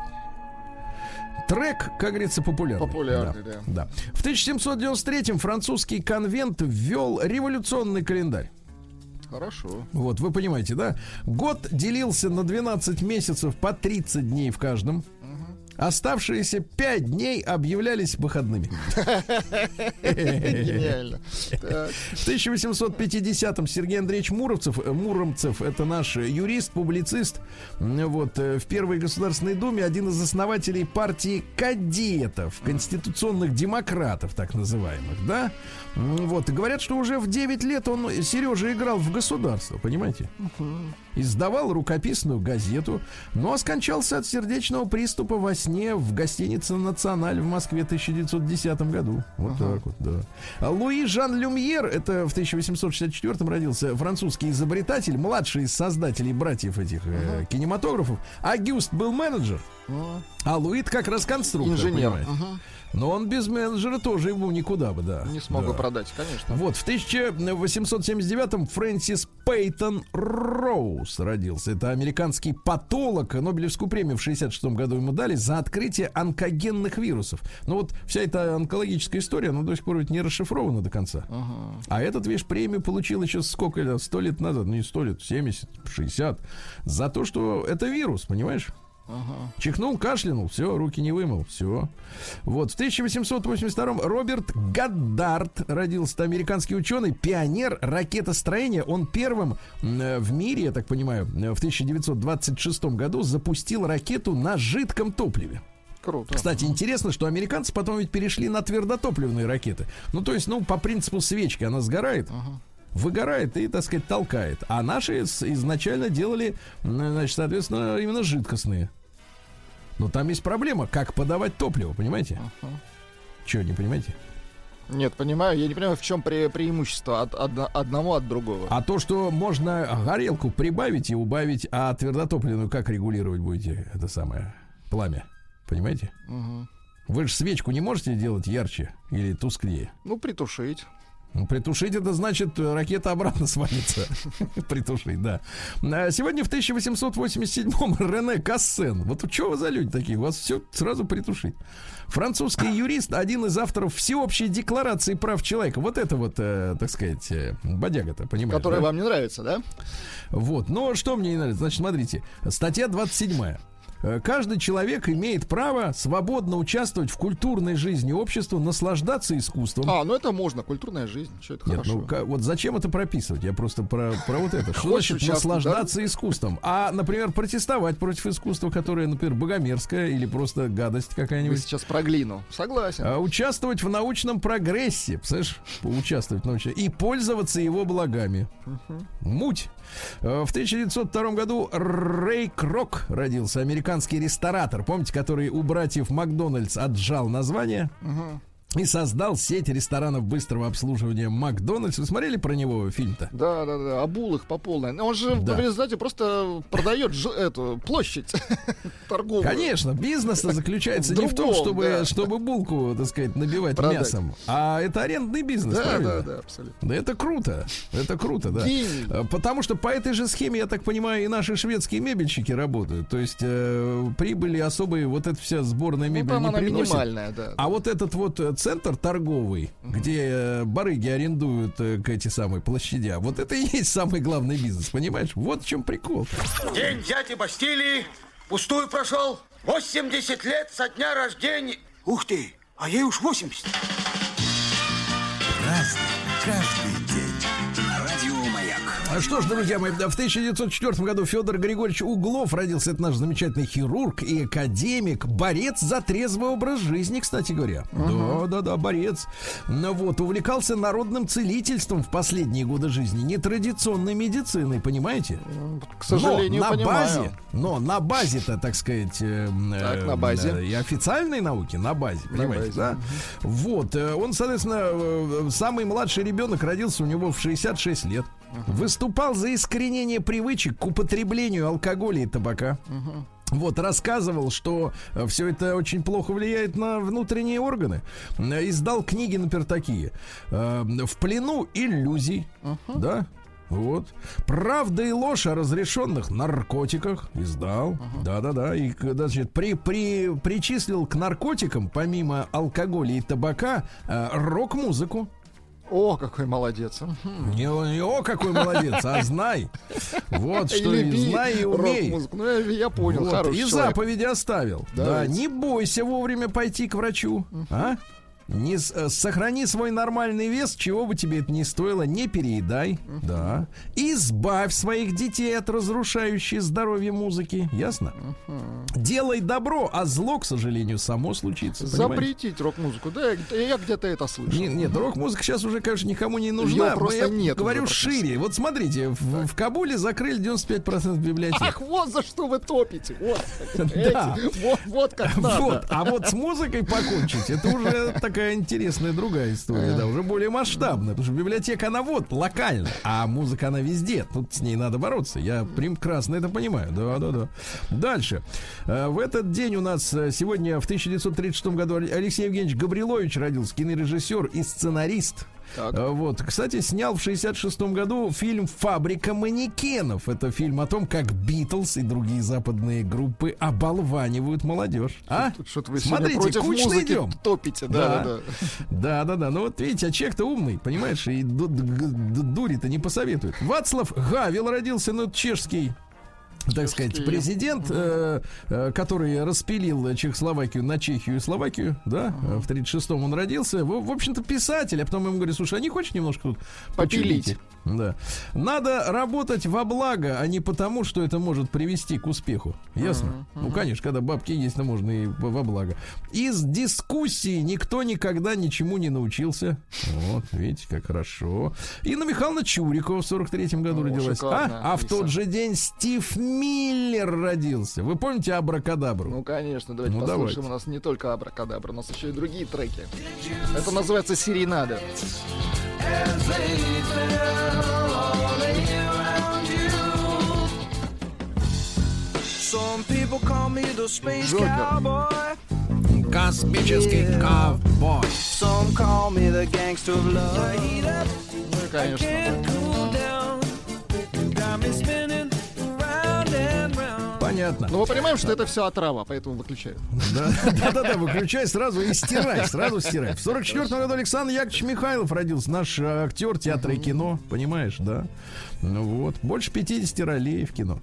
трек, как говорится, популярный. Популярный, да. да. В 1793-м французский конвент ввел революционный календарь. Хорошо. Вот, вы понимаете, да? Год делился на 12 месяцев по 30 дней в каждом. Оставшиеся 5 дней объявлялись выходными. Гениально. В 1850-м Сергей Андреевич Муромцев, э, Муромцев, это наш юрист, публицист, вот, э, в Первой Государственной Думе один из основателей партии кадетов, конституционных демократов, так называемых, да? Вот, говорят, что уже в 9 лет он, Сережа, играл в государство, понимаете? Издавал рукописную газету, но скончался от сердечного приступа в сне в гостинице «Националь» в Москве в 1910 году. Вот так вот, да. А Луи Жан Люмьер, это в 1864 родился, французский изобретатель, младший из создателей братьев этих э, кинематографов. Агюст был менеджер, а Луид как раз конструктор, Инженер. понимаете. Мгм. Но он без менеджера тоже ему никуда бы, да. Не смог Да. продать, конечно. Вот, в 1879-м Фрэнсис Пейтон Роуз родился. Это американский патолог. Нобелевскую премию в 66 году ему дали за открытие онкогенных вирусов. Но вот вся эта онкологическая история, она до сих пор ведь не расшифрована до конца. А этот, видишь, премию получил еще сколько лет? Сто лет назад. Ну, не сто лет, 70, 60. За то, что это вирус, понимаешь? Чихнул, кашлянул, все, руки не вымыл, все. Вот, в 1882 Роберт Гаддард родился. Это американский ученый, пионер ракетостроения. Он первым э, в мире, я так понимаю, э, в 1926 году запустил ракету на жидком топливе. Круто. Кстати, интересно, что американцы потом ведь перешли на твердотопливные ракеты. Ну, то есть, ну, по принципу свечки она сгорает, выгорает и, так сказать, толкает. А наши изначально делали, значит, соответственно, именно жидкостные. Но там есть проблема, как подавать топливо, понимаете? Че, не понимаете? Нет, понимаю. Я не понимаю, в чем пре- преимущество от одно- одного от другого. А то, что можно горелку прибавить и убавить, а твердотопливную как регулировать будете это самое пламя? Понимаете? Мгм. Вы же свечку не можете делать ярче или тусклее. Ну, притушить. Притушить это значит э, ракета обратно свалится. Притушить, да. А Сегодня в 1887-м Рене Кассен. Вот что вы за люди такие? У вас все сразу притушить. Французский юрист, один из авторов Всеобщей декларации прав человека. Вот это вот, э, так сказать, э, бодяга-то, понимаете? Которая да? вам не нравится, да? Вот. Но что мне не нравится? Значит, смотрите. Статья 27. Э, Каждый человек имеет право свободно участвовать в культурной жизни общества, наслаждаться искусством. А, ну это можно, культурная жизнь. Что это Нет, хорошо. ну ка- вот зачем это прописывать? Я просто про, про вот это. Что значит наслаждаться искусством? А, например, протестовать против искусства, которое, например, богомерзкое или просто гадость Вы какая-нибудь. сейчас про глину. Согласен. А, участвовать в научном прогрессе, представляешь, участвовать в научном и пользоваться его благами. Муть. Э, В 1902 году Рэй Крок родился, американский ресторатор, помните, который у братьев Макдональдс отжал название? И создал сеть ресторанов быстрого обслуживания Макдональдс. Вы смотрели про него фильм-то? Да, да, да. Обул их по полной. Но Он же Да. в результате просто продает эту площадь торговую. Конечно, бизнес заключается не в том, чтобы, да. чтобы булку, так сказать, набивать Продать. мясом, а это арендный бизнес, Да, правильно? да, да, абсолютно. Да это круто. Это круто, да. Гений. Э, Потому что по этой же схеме, я так понимаю, и наши шведские мебельщики работают. То есть э, прибыли особые, вот эта вся сборная Ну, мебель там не она приносит. минимальная, да. А вот этот вот э, центр торговый, где э, барыги арендуют э, к эти самые площадя, вот это и есть самый главный бизнес, понимаешь? Вот в чем прикол. День дяди Бастилии пустую прошел. 80 лет со дня рождения. Ух ты, а ей уж 80. Разный, каждый что ж, друзья мои, в 1904 году Федор Григорьевич Углов родился. Это наш замечательный хирург и академик, борец за трезвый образ жизни, кстати говоря. Да, да, да, борец. Ну вот, увлекался народным целительством в последние годы жизни, нетрадиционной медициной, понимаете? К сожалению, но на понимаю. базе, но на базе-то, так сказать, э, Так, э, на базе. э, и официальной науки, на базе, понимаете, базе, да? Вот, э, он, соответственно, э, самый младший ребенок родился у него в 66 лет. Выступал за искоренение привычек к употреблению алкоголя и табака. Вот, рассказывал, что все это очень плохо влияет на внутренние органы. Э, Издал книги, например, такие. э, «В плену иллюзий». Да? Вот. Правда и ложь о разрешенных наркотиках издал. Да-да-да. И, значит, при, при, причислил к наркотикам, помимо алкоголя и табака, э, рок-музыку. О, какой молодец. Не, не о, какой молодец, а знай. Вот что и люби знай и умей. Ну, я, я понял, Вот, и человек. заповеди оставил. Да, Давайте. не бойся вовремя пойти к врачу. А? Не, э, сохрани свой нормальный вес, чего бы тебе это ни стоило, не переедай, да. Избавь своих детей от разрушающей здоровье музыки, ясно? Делай добро, а зло, к сожалению, само случится. Запретить рок-музыку. Да, я, я где-то это слышал. Нет, нет, рок-музыка сейчас уже, конечно, никому не нужна. Её просто Я нет говорю шире. Вот смотрите, в, в Кабуле закрыли 95% библиотек. Ах, вот за что вы топите. Вот, Да. Вот, вот как надо. Вот, а вот с музыкой покончить, это уже такая интересная другая история, да, уже более масштабная, потому что библиотека, она вот, локально, а музыка, она везде, тут с ней надо бороться, я прекрасно это понимаю, да-да-да. Дальше. Э, В этот день у нас э, сегодня, в 1936 году, Алексей Евгеньевич Габрилович родился, кинорежиссер и сценарист. Так. Э, Вот, кстати, снял в 66 году фильм «Фабрика манекенов». Это фильм о том, как Битлз и другие западные группы оболванивают молодежь. А? Что-то вы Смотрите, кучно идем. топите. Да, Да. да, да. Да, да. Ну вот видите, а человек-то умный, понимаешь, и дури-то не посоветует. Вацлав Гавел родился, ну, чешский так сказать, президент, э, э, который распилил Чехословакию на Чехию и Словакию, да, в 36-м он родился. В, в общем-то, писатель, а потом ему говорят, слушай, а не хочешь немножко тут Попилить. почилить?» Да. Надо работать во благо, а не потому, что это может привести к успеху. Ясно? Ну, конечно, когда бабки есть, то можно и во благо. Из дискуссии никто никогда ничему не научился. Вот, видите, как хорошо. Инна Михайловна Чурикова в 43-м году О, родилась. А? а в тот же день Стив Миллер родился. Вы помните Абракадабру? Ну, конечно, давайте Ну, послушаем. давайте. У нас не только Абракадабра, у нас еще и другие треки. Это называется «Серенада». Джокер. Космический ковбой. Ну и, конечно, Понятно. Но мы понимаем, что это все отрава, поэтому выключаю. Да, да, да, выключай сразу и стирай, сразу стирай. В 44 году Александр Яковлевич Михайлов родился, наш э, актер театра и кино, понимаешь, да? Ну вот, больше 50 ролей в кино.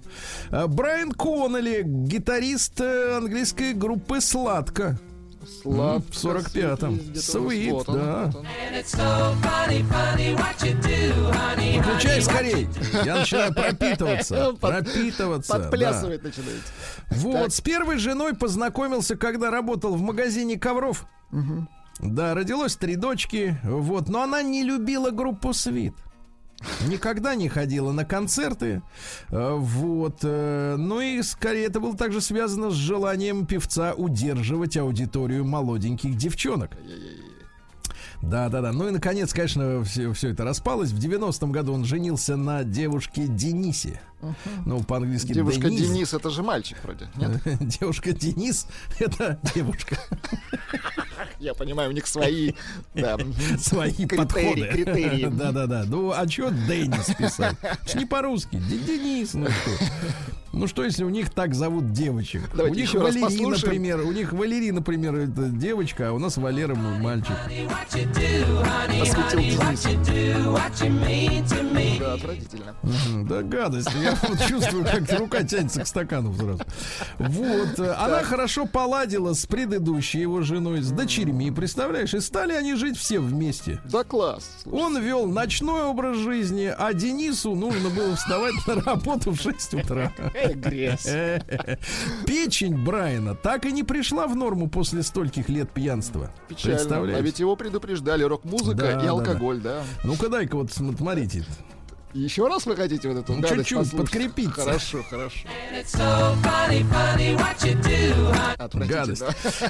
А, Брайан Коннелли, гитарист э, английской группы «Сладко». Сладко, в 45-м. где-то Sweet, вот он, да. вот он. Выключай скорей. Я начинаю пропитываться. Пропитываться. да. Подплясывать начинает. Вот, с первой женой познакомился, когда работал в магазине ковров. Да, родилось три дочки, вот, но она не любила группу Свит. Никогда не ходила на концерты, э, вот. э, Ну и скорее это было также связано с желанием певца удерживать аудиторию молоденьких девчонок. Да, да, да. Ну и наконец, конечно, все, все это распалось. В 90-м году он женился на девушке Денисе. Ну, по-английски Девушка Денис. Денис, это же мальчик вроде, нет? Девушка Денис это девушка. Я понимаю, у них свои да, Свои критерии, подходы. критерии. Да, да, да. Ну, а что Денис писать? Это не по-русски. Денис, ну что? Ну что, если у них так зовут девочек? Давайте у них еще раз Валерий, послушаем. например, у них Валерий, например, это девочка, а у нас Валера м- мальчик. посвятил Денису. Да, отвратительно. Да, гадость. Я вот чувствую, как рука тянется к стакану сразу. Вот. э, Она хорошо поладила с предыдущей его женой, с дочерьми, представляешь? И стали они жить все вместе. Да класс. Он вел ночной образ жизни, а Денису нужно было вставать на работу в 6 утра. Печень Брайана так и не пришла в норму после стольких лет пьянства. Печально. А ведь его предупреждали рок-музыка Да, и да, алкоголь, да. Ну-ка дай-ка вот смотрите. Еще раз вы хотите вот эту Ну, гадость чуть-чуть послушать? подкрепиться. Хорошо, хорошо. Отвратительно. Гадость.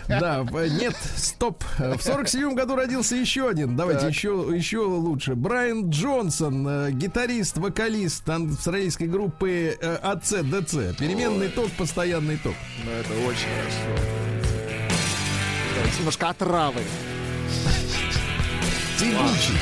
Да, нет, стоп. В 47 году родился еще один. Давайте Так. еще, еще лучше. Брайан Джонсон, э, гитарист, вокалист австралийской группы э, АЦ-ДЦ. Переменный ток, постоянный ток. Ну, это очень хорошо. Немножко отравы. Тягучий.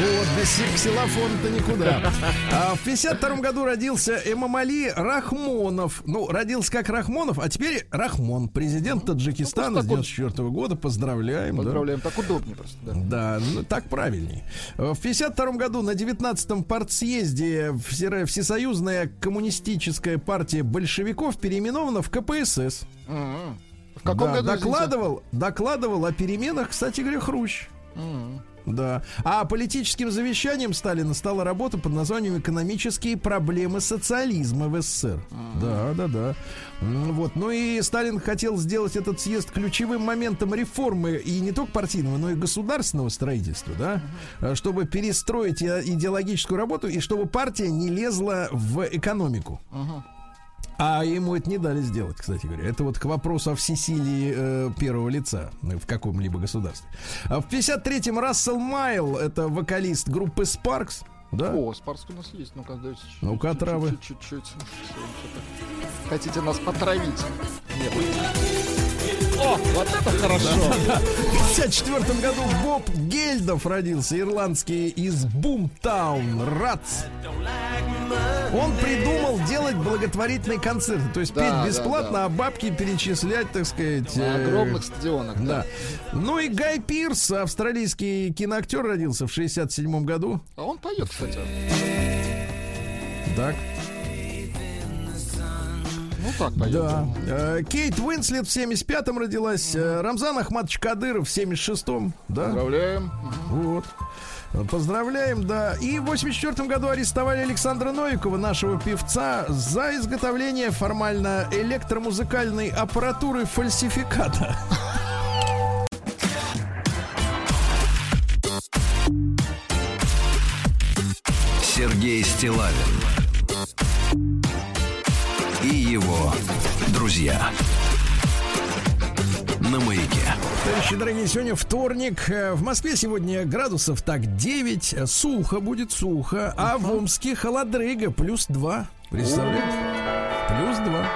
Вот, без си- ксилофона-то никуда. А в 52 году родился Эмамали Рахмонов. Ну, родился как Рахмонов, а теперь Рахмон, президент Таджикистана с просто так вот. 94 года. Поздравляем. да. Поздравляем, так удобнее просто, да. Да, ну так правильней. В 52 году на 19-м партсъезде Все- Всесоюзная коммунистическая партия большевиков переименована в КПСС. М-м. В каком Да, году, извините? докладывал, докладывал о переменах, кстати говоря, Хрущ. М. Да. А политическим завещанием Сталина стала работа под названием «Экономические проблемы социализма в СССР». Да, да, да. М, Вот. Ну и Сталин хотел сделать этот съезд ключевым моментом реформы и не только партийного, но и государственного строительства, да, А, чтобы перестроить идеологическую работу и чтобы партия не лезла в экономику. А ему это не дали сделать, кстати говоря. Это вот к вопросу о всесилии э, первого лица в каком-либо государстве. А в 53-м Рассел Майл, это вокалист группы Sparks, да? О, Спарск у нас есть. Ну-ка, дайте. Ну-ка, травы. чуть- Чуть-чуть. Хотите нас потравить? Нет. О, вот это хорошо. В 54 году Боб Гельдов родился, ирландский из Бумтаун, Рац. Он придумал делать благотворительные концерты, то есть Да, петь да, бесплатно, да. а бабки перечислять, так сказать. На э, огромных стадионах. Да. Ну и Гай Пирс, австралийский киноактер, родился в 67 году. А он поет, кстати. Так. Ну так поет. Да. Э, Кейт Уинслет в 75-м родилась. э, Рамзан Ахматович Кадыров в 76-м. Да. Поздравляем. Вот. Поздравляем, да. И в 84 году арестовали Александра Новикова, нашего певца, за изготовление формально электромузыкальной аппаратуры фальсификата. Сергей Стилавин его друзья на маяке. Товарищи дорогие, сегодня вторник. Э, В Москве сегодня градусов так 9. э, Сухо будет сухо. А в Омске холодрыга плюс 2. Представляете? Плюс 2.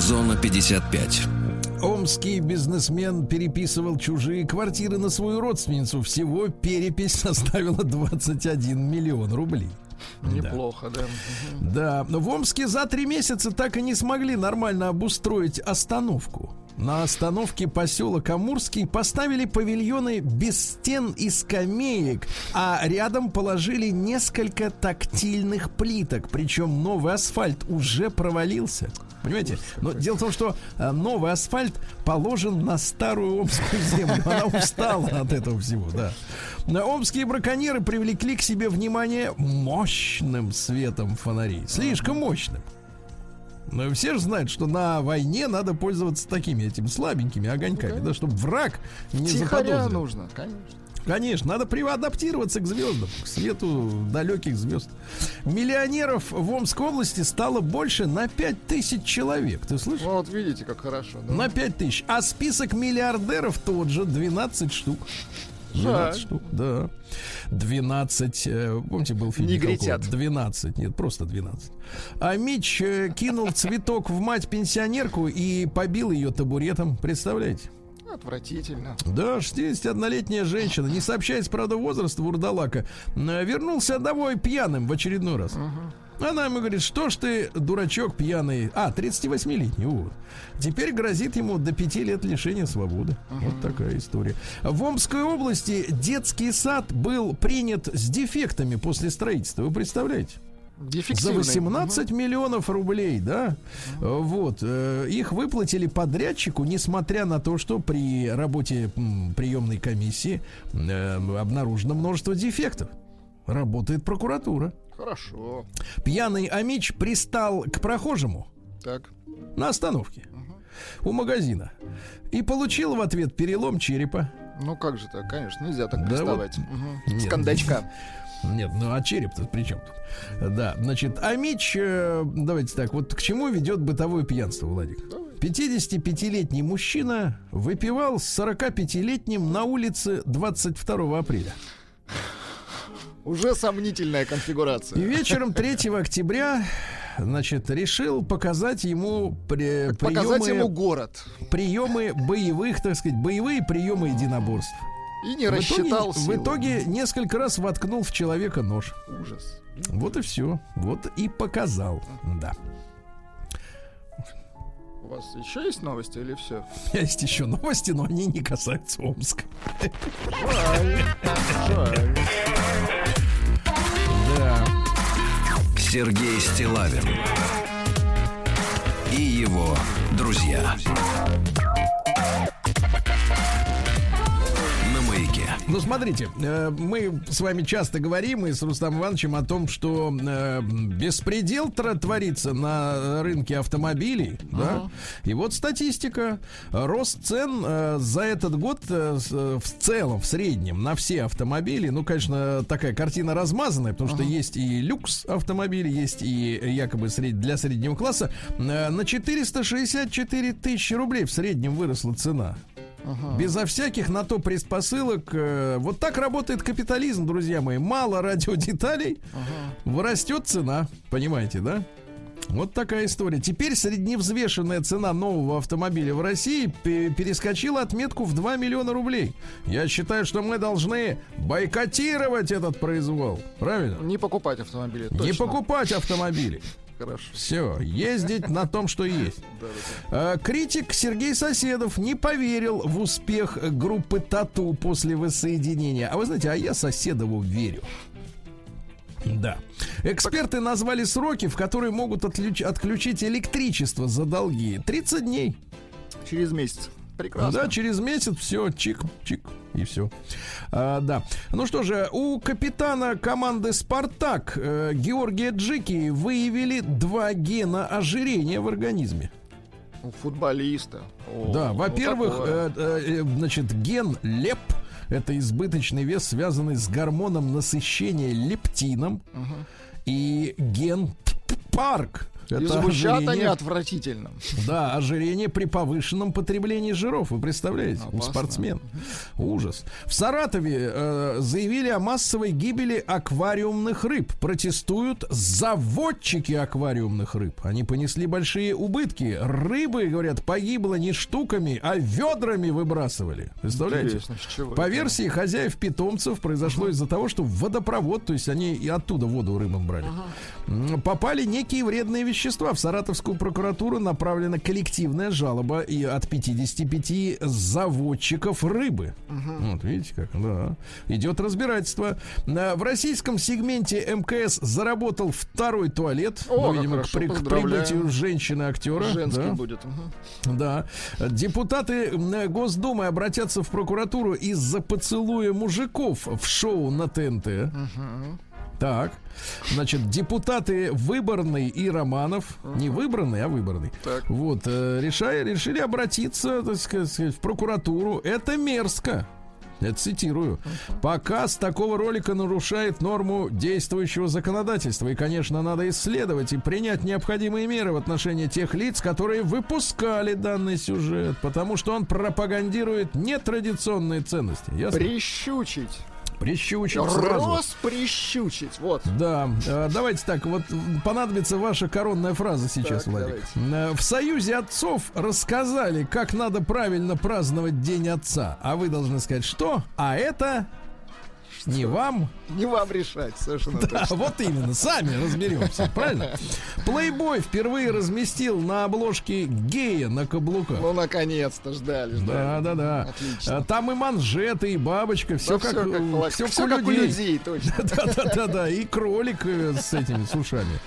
Зона 55. Омский бизнесмен переписывал чужие квартиры на свою родственницу. Всего перепись составила 21 миллион рублей. Неплохо, да. Да, но в Омске за три месяца так и не смогли нормально обустроить остановку. На остановке поселок Амурский поставили павильоны без стен и скамеек, а рядом положили несколько тактильных плиток. Причем новый асфальт уже провалился. Понимаете? Но дело в том, что э, новый асфальт положен на старую омскую землю. Она устала от этого всего, да. Омские браконьеры привлекли к себе внимание мощным светом фонарей. Слишком мощным. Но все же знают, что на войне надо пользоваться такими этими слабенькими огоньками, да, чтобы враг не Тихоря заподозрил. нужно, конечно. Конечно, надо приадаптироваться к звездам, к свету далеких звезд. Миллионеров в Омской области стало больше на 5000 человек. Ты слышишь? Вот видите, как хорошо. да? На 5000. А список миллиардеров тот же 12 штук. 12 Жаль. штук, да. 12, э, помните, был фильм Негритят. Михалкова? 12, нет, просто 12. А Мич э, кинул цветок в мать-пенсионерку и побил ее табуретом. Представляете? Отвратительно. Да, 61-летняя женщина, не сообщается, правда, возраста вурдалака, э, вернулся домой пьяным в очередной раз. Она ему говорит, что ж ты, дурачок пьяный. А, 38-летний, вот. Теперь грозит ему до 5 лет лишения свободы. Вот такая история. В Омской области детский сад был принят с дефектами после строительства. Вы представляете? За Дефективный. 18 миллионов рублей, да? Вот. э, Их выплатили подрядчику, несмотря на то, что при работе приемной комиссии э, обнаружено множество дефектов. Работает прокуратура. Хорошо. Пьяный Амич пристал к прохожему Так. на остановке у магазина и получил в ответ перелом черепа. Ну как же так, конечно, нельзя так Да приставать. вот. С Нет. кондачка. Нет, ну а череп-то при чем тут? Да, значит, Амич, э, давайте так, вот к чему ведет бытовое пьянство, Владик? 55-летний мужчина выпивал с 45-летним на улице 22 апреля. Уже сомнительная И конфигурация. вечером 3 октября, значит, решил показать ему при- Показать приемы, ему город. приемы боевых, так сказать, боевые приемы единоборств. И не В итоге- рассчитал в силы. итоге несколько раз воткнул в человека нож. Ужас. Вот и все. Вот и показал. Да. вас еще есть новости или все? Есть еще новости, но они не касаются Омска. Да. Сергей Стилавин и его друзья. Ну, смотрите, э, мы с вами часто говорим и с Рустам Ивановичем о том, что э, беспредел творится на рынке автомобилей, да. И вот статистика. Рост цен э, за этот год в целом, в среднем, на все автомобили, ну, конечно, такая картина размазанная, потому что есть и люкс автомобили, есть и якобы для среднего класса. На 464 тысячи рублей в среднем выросла цена. Безо всяких на то предпосылок. э, Вот так работает капитализм, друзья мои. Мало радиодеталей, вырастет цена. Понимаете, да? Вот такая история. Теперь средневзвешенная цена нового автомобиля в России пе- перескочила отметку в 2 миллиона рублей. Я считаю, что мы должны бойкотировать этот произвол. Правильно? Не покупать автомобили. Не точно. покупать автомобили. Хорошо. Все, ездить на том, что есть. А, Критик Сергей Соседов не поверил в успех группы Тату после воссоединения. А вы знаете, а я Соседову верю. Да. Эксперты назвали сроки, в которые могут отключ- отключить электричество за долги. 30 дней. Через месяц. Прекрасно. Да, через месяц все, чик, чик, и все. А, да. Ну что же, у капитана команды Спартак э, Георгия Джики выявили два гена ожирения в организме. У футболиста. О, Да, ну во-первых, э, э, э, значит, ген ЛЕП это избыточный вес, связанный с гормоном насыщения лептином. И ген п- ПАРК. И Это звучат они ожирение, отвратительно. да, ожирение при повышенном потреблении жиров. Вы представляете? У Опасно. спортсмен. Ужас. В Саратове э, заявили о массовой гибели аквариумных рыб. Протестуют заводчики аквариумных рыб. Они понесли большие убытки. Рыбы, говорят, погибло не штуками, а ведрами выбрасывали. Представляете? По это? версии хозяев питомцев произошло из-за того, что водопровод, то есть они и оттуда воду рыбам брали, м, попали некие вредные вещества. В Саратовскую прокуратуру направлена коллективная жалоба и от 55 заводчиков рыбы. Вот видите как, да. Идет разбирательство. В российском сегменте МКС заработал второй туалет. О, Ну, видимо, к, хорошо, к поздравляем. прибытию женщины-актера. Женский да. будет. мгм. Да. Депутаты Госдумы обратятся в прокуратуру из-за поцелуя мужиков в шоу на ТНТ. Так. Значит, депутаты Выборный и Романов, не Выбранный, а Выборный, Так. вот, э, решая, решили обратиться, так сказать, в прокуратуру. Это мерзко. Я цитирую. Показ такого ролика нарушает норму действующего законодательства. И, конечно, надо исследовать и принять необходимые меры в отношении тех лиц, которые выпускали данный сюжет, потому что он пропагандирует нетрадиционные ценности. Ясно? Прищучить. Прищучить сразу. Расприщучить. Вот. Да, э, давайте так, вот понадобится ваша коронная фраза сейчас, Так, Владик. Э, В Союзе отцов рассказали, как надо правильно праздновать День Отца. А вы должны сказать, что? А это не вам. Не вам решать, совершенно Да, точно. вот именно, сами разберемся, правильно? Плейбой впервые разместил на обложке гея на каблуках. Ну, наконец-то ждали. ждали. Да, да, да. Отлично. А, Там и манжеты, и бабочка, все Да как, всё как, пола- всё всё у как у людей. точно. Да, да, да, да, и кролик э, с этими с ушами.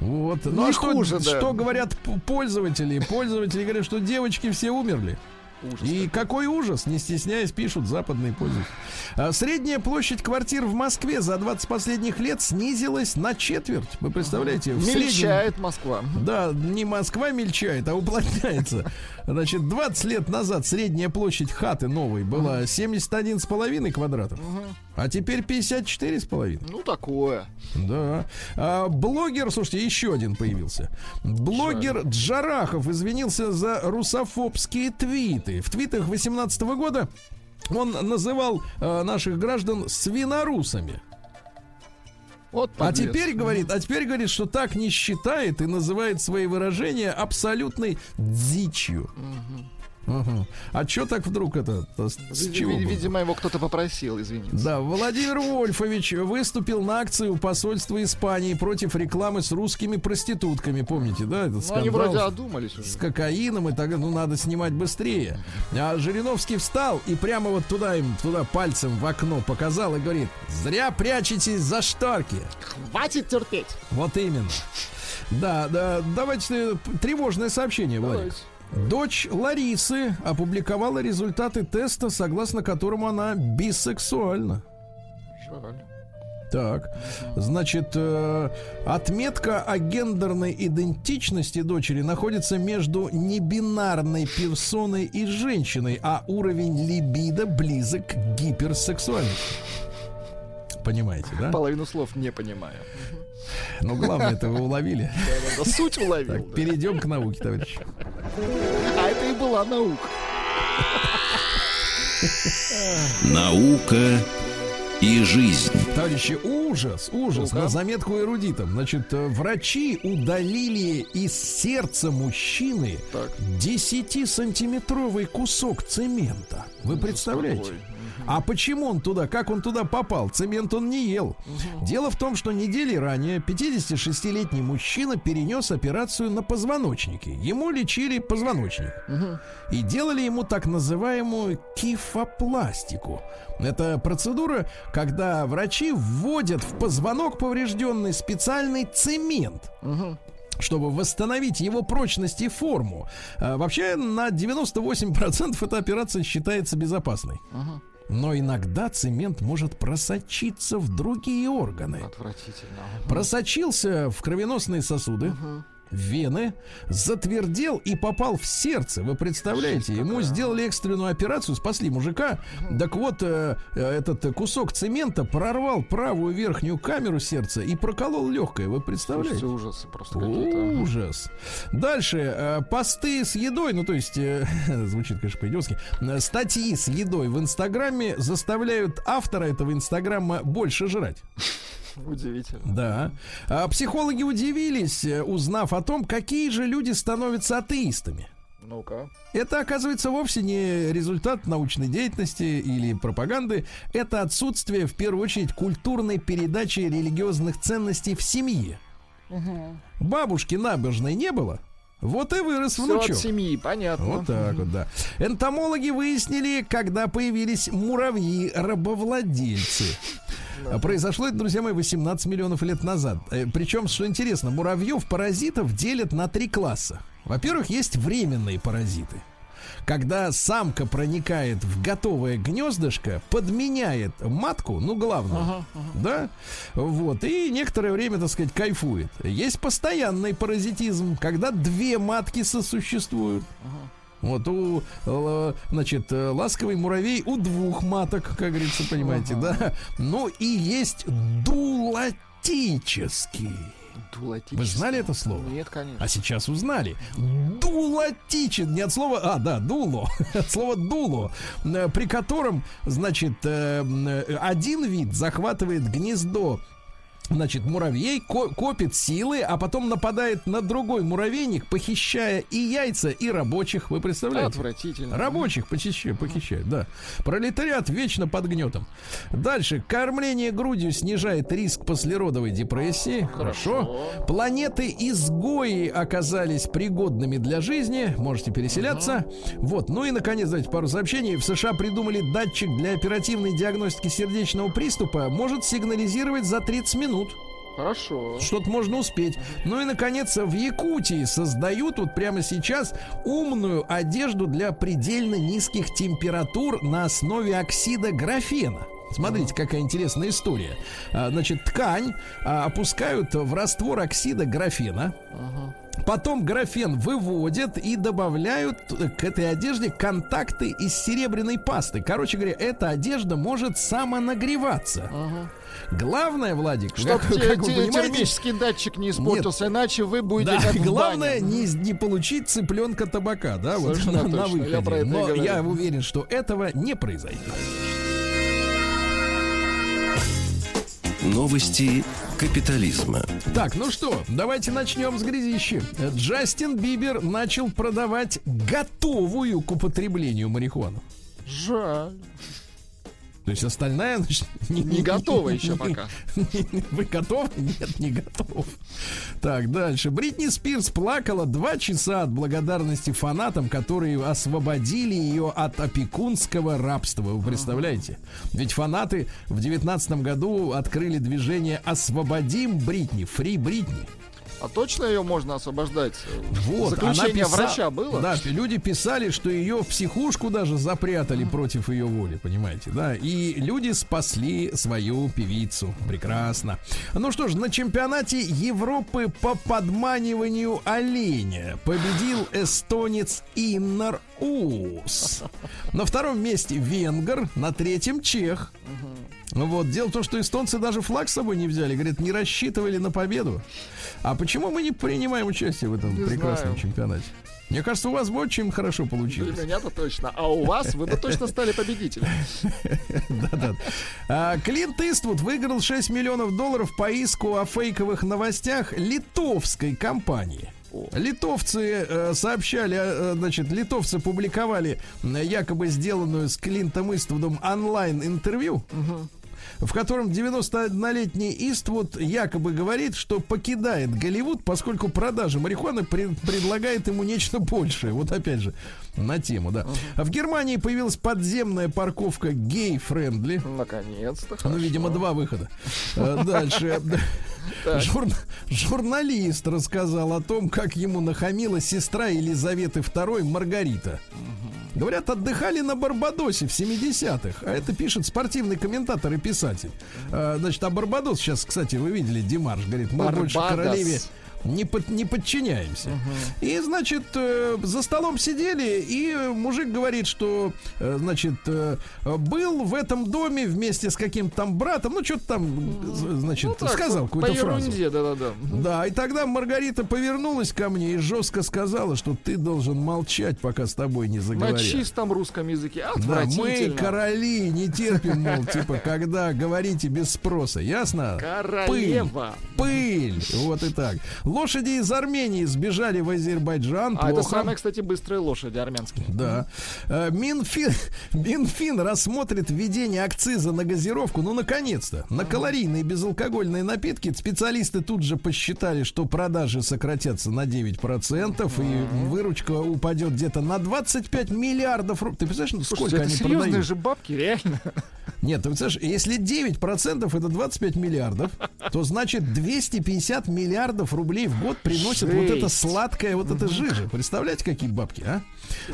Вот. Ну а что, хуже, да. что говорят пользователи? Пользователи говорят, что девочки все умерли. Ужас И какой ужас, не стесняясь, пишут западные пользователи. А Средняя площадь квартир в Москве за 20 последних лет снизилась на четверть. Вы представляете? В среднем- Мельчает Москва. да, не Москва мельчает, а уплотняется. Значит, 20 лет назад средняя площадь хаты новой была 71,5 квадратов, а теперь 54,5. Ну, такое. Да. А, блогер, слушайте, еще один появился. Блогер Джарахов извинился за русофобские твиты. В твитах 18 года он называл э, наших граждан свинорусами. Вот А теперь говорит, а теперь говорит, что так не считает и называет свои выражения абсолютной дичью. А что так вдруг это? С чего? Видимо, его кто-то попросил, извините. Да, Владимир Вольфович выступил на акции у посольства Испании против рекламы с русскими проститутками. Помните, да, этот Ну, они скандал? вроде одумались уже. с кокаином и так ну надо снимать быстрее. А Жириновский встал и прямо вот туда им, туда пальцем в окно показал и говорит, зря прячетесь за шторки. Хватит терпеть. Вот именно. Да, да, давайте э, тревожное сообщение, Владик. Дочь Ларисы опубликовала результаты теста, согласно которому она бисексуальна. Жаль. Так, значит, э, отметка о гендерной идентичности дочери находится между небинарной персоной и женщиной, а уровень либидо близок к гиперсексуальности. Понимаете, да? Половину слов не понимаю. Но главное, это вы уловили. Да, да, Суть уловил. Так, да. перейдем к науке, товарищи. А это и была наука. Наука и жизнь. Товарищи, ужас, ужас. Ну-ка. На заметку эрудитам. Значит, э, врачи удалили из сердца мужчины Так. 10-сантиметровый кусок цемента. Вы представляете? какой? А почему он туда, как он туда попал? Цемент он не ел. Дело в том, что недели ранее 56-летний мужчина перенес операцию на позвоночнике. Ему лечили позвоночник. И делали ему так называемую кифопластику. Это процедура, когда врачи вводят в позвонок поврежденный специальный цемент чтобы восстановить его прочность и форму. А, вообще на 98% эта операция считается безопасной. Но иногда цемент может просочиться в другие органы. Отвратительно. Просочился в кровеносные сосуды, в вены, затвердел и попал в сердце. Вы представляете, ему сделали экстренную операцию, спасли мужика. Так вот, э, э, этот кусок цемента прорвал правую верхнюю камеру сердца и проколол легкое. Вы представляете? Слушайте, ужасы просто. Ужас. Дальше. э, посты с едой, ну то есть, э, звучит, конечно, по-идиотски, э, статьи с едой в Инстаграме заставляют автора этого Инстаграма больше жрать. Удивительно. Да. А психологи удивились, э, узнав о том, какие же люди становятся атеистами. Ну-ка. Это, оказывается, вовсе не результат научной деятельности или пропаганды. Это отсутствие, в первую очередь, культурной передачи религиозных ценностей в семье. Бабушки набожной не было, вот и вырос Все внучок. от семьи, понятно. Вот так вот, да. Энтомологи выяснили, когда появились муравьи-рабовладельцы. Произошло это, друзья мои, 18 миллионов лет назад. Э, Причем, что интересно, муравьев-паразитов делят на три класса. Во-первых, есть временные паразиты. Когда самка проникает в готовое гнездышко, подменяет матку, ну, главное, да, вот, и некоторое время, так сказать, кайфует. Есть постоянный паразитизм, когда две матки сосуществуют. Вот у, э, значит, э, ласковый муравей у двух маток, как говорится, понимаете, да. Ну и есть дулатический. Дулатический. Вы знали это слово? Нет, конечно. А сейчас узнали. Дулатичен. Не от слова... А, да, дуло. От слова дуло. э, При котором, значит, один вид захватывает гнездо Значит, муравей ко- копит силы, а потом нападает на другой муравейник, похищая и яйца, и рабочих. Вы представляете? Отвратительно. Рабочих похищают, похищают, да. Пролетариат вечно под гнетом. Дальше. Кормление грудью снижает риск послеродовой депрессии. Хорошо. Планеты-изгои оказались пригодными для жизни. Можете переселяться. Вот. Ну и, наконец, давайте пару сообщений. В США придумали датчик для оперативной диагностики сердечного приступа. Может сигнализировать за 30 минут. Хорошо. Что-то можно успеть. Ну и, наконец, в Якутии создают вот прямо сейчас умную одежду для предельно низких температур на основе оксида графена. Смотрите, какая интересная история. А, Значит, ткань а, опускают в раствор оксида графена. Потом графен выводят и добавляют к этой одежде контакты из серебряной пасты. Короче говоря, эта одежда может самонагреваться. Главное, Владик, Чтоб как, те- как вы те- понимаете, термический датчик не испортился, иначе вы будете да, как в главное бане. не, не получить цыпленка табака, да, вот Совершенно на, на точно, я выходе. про это Но я уверен, что этого не произойдет. Новости капитализма. Так, ну что, давайте начнем с грязищи. Джастин Бибер начал продавать готовую к употреблению марихуану. Жаль. То есть остальная значит, Не готова еще пока. Вы готовы? Нет, не готов. Так, дальше. Бритни Спирс плакала два часа от благодарности фанатам, которые освободили ее от опекунского рабства. Вы представляете? Ведь фанаты в девятнадцатом году открыли движение «Освободим Бритни», «Фри Бритни». А точно ее можно освобождать? Вот, Заключение писа- врача было? Да, люди писали, что ее в психушку даже запрятали против ее воли, понимаете, да. И люди спасли свою певицу. Прекрасно. Ну что ж, на чемпионате Европы по подманиванию оленя победил эстонец Иннар Ус. На втором месте венгр, на третьем чех. Вот. Дело в том, что эстонцы даже флаг с собой не взяли. Говорят, не рассчитывали на победу. А почему мы не принимаем участие в этом Не прекрасном знаю. чемпионате? Мне кажется, у вас бы очень хорошо Для получилось. меня-то точно. А у вас вы бы точно стали победителем. Да-да. А, Клинт Иствуд выиграл 6 миллионов долларов по иску о фейковых новостях литовской компании. Литовцы э, сообщали, э, значит, литовцы публиковали м, якобы сделанную с Клинтом Иствудом онлайн-интервью, в котором 91-летний Иствуд якобы говорит, что покидает Голливуд, поскольку продажа марихуаны пред- предлагает ему нечто большее. Вот опять же, на тему, да. А В Германии появилась подземная парковка gay-friendly. Наконец-то. Ну, видимо, два выхода. Э, Дальше. Жур- Журналист рассказал о том, как ему нахамила сестра Елизаветы II Маргарита. Говорят, отдыхали на Барбадосе в 70-х. А это пишет спортивный комментатор и писатель. Э, Значит, а Барбадос сейчас, кстати, вы видели, демарш говорит, мы больше Барбадос. королеве не, под- не подчиняемся. И, значит, э, за столом сидели, и мужик говорит, что, э, значит, э, был в этом доме вместе с каким-то там братом, ну, что-то там, значит, Ну так, сказал по какую-то фразу. да-да-да. Да, и тогда Маргарита повернулась ко мне и жестко сказала, что ты должен молчать, пока с тобой не На заговорят. чистом русском языке. Да, мы короли не терпим, мол, типа, когда говорите без спроса, ясно? Королева. Пыль, пыль, вот и так. Лошади из Армении сбежали в Азербайджан. А это плохо. самые, кстати, быстрые лошади армянские. Да. Э, Минфин, Минфин рассмотрит введение акциза на газировку. Ну, наконец-то. На калорийные безалкогольные напитки специалисты тут же посчитали, что продажи сократятся на 9%, и выручка упадет где-то на 25 миллиардов рублей. Ты представляешь, ну, Слушайте, сколько это они серьезные продают? же бабки, реально. Нет, ты представляешь, если 9% это 25 миллиардов, то значит 250 миллиардов рублей в год приносит вот эта Жесть. сладкая вот эта жижа. Представляете, какие бабки, а?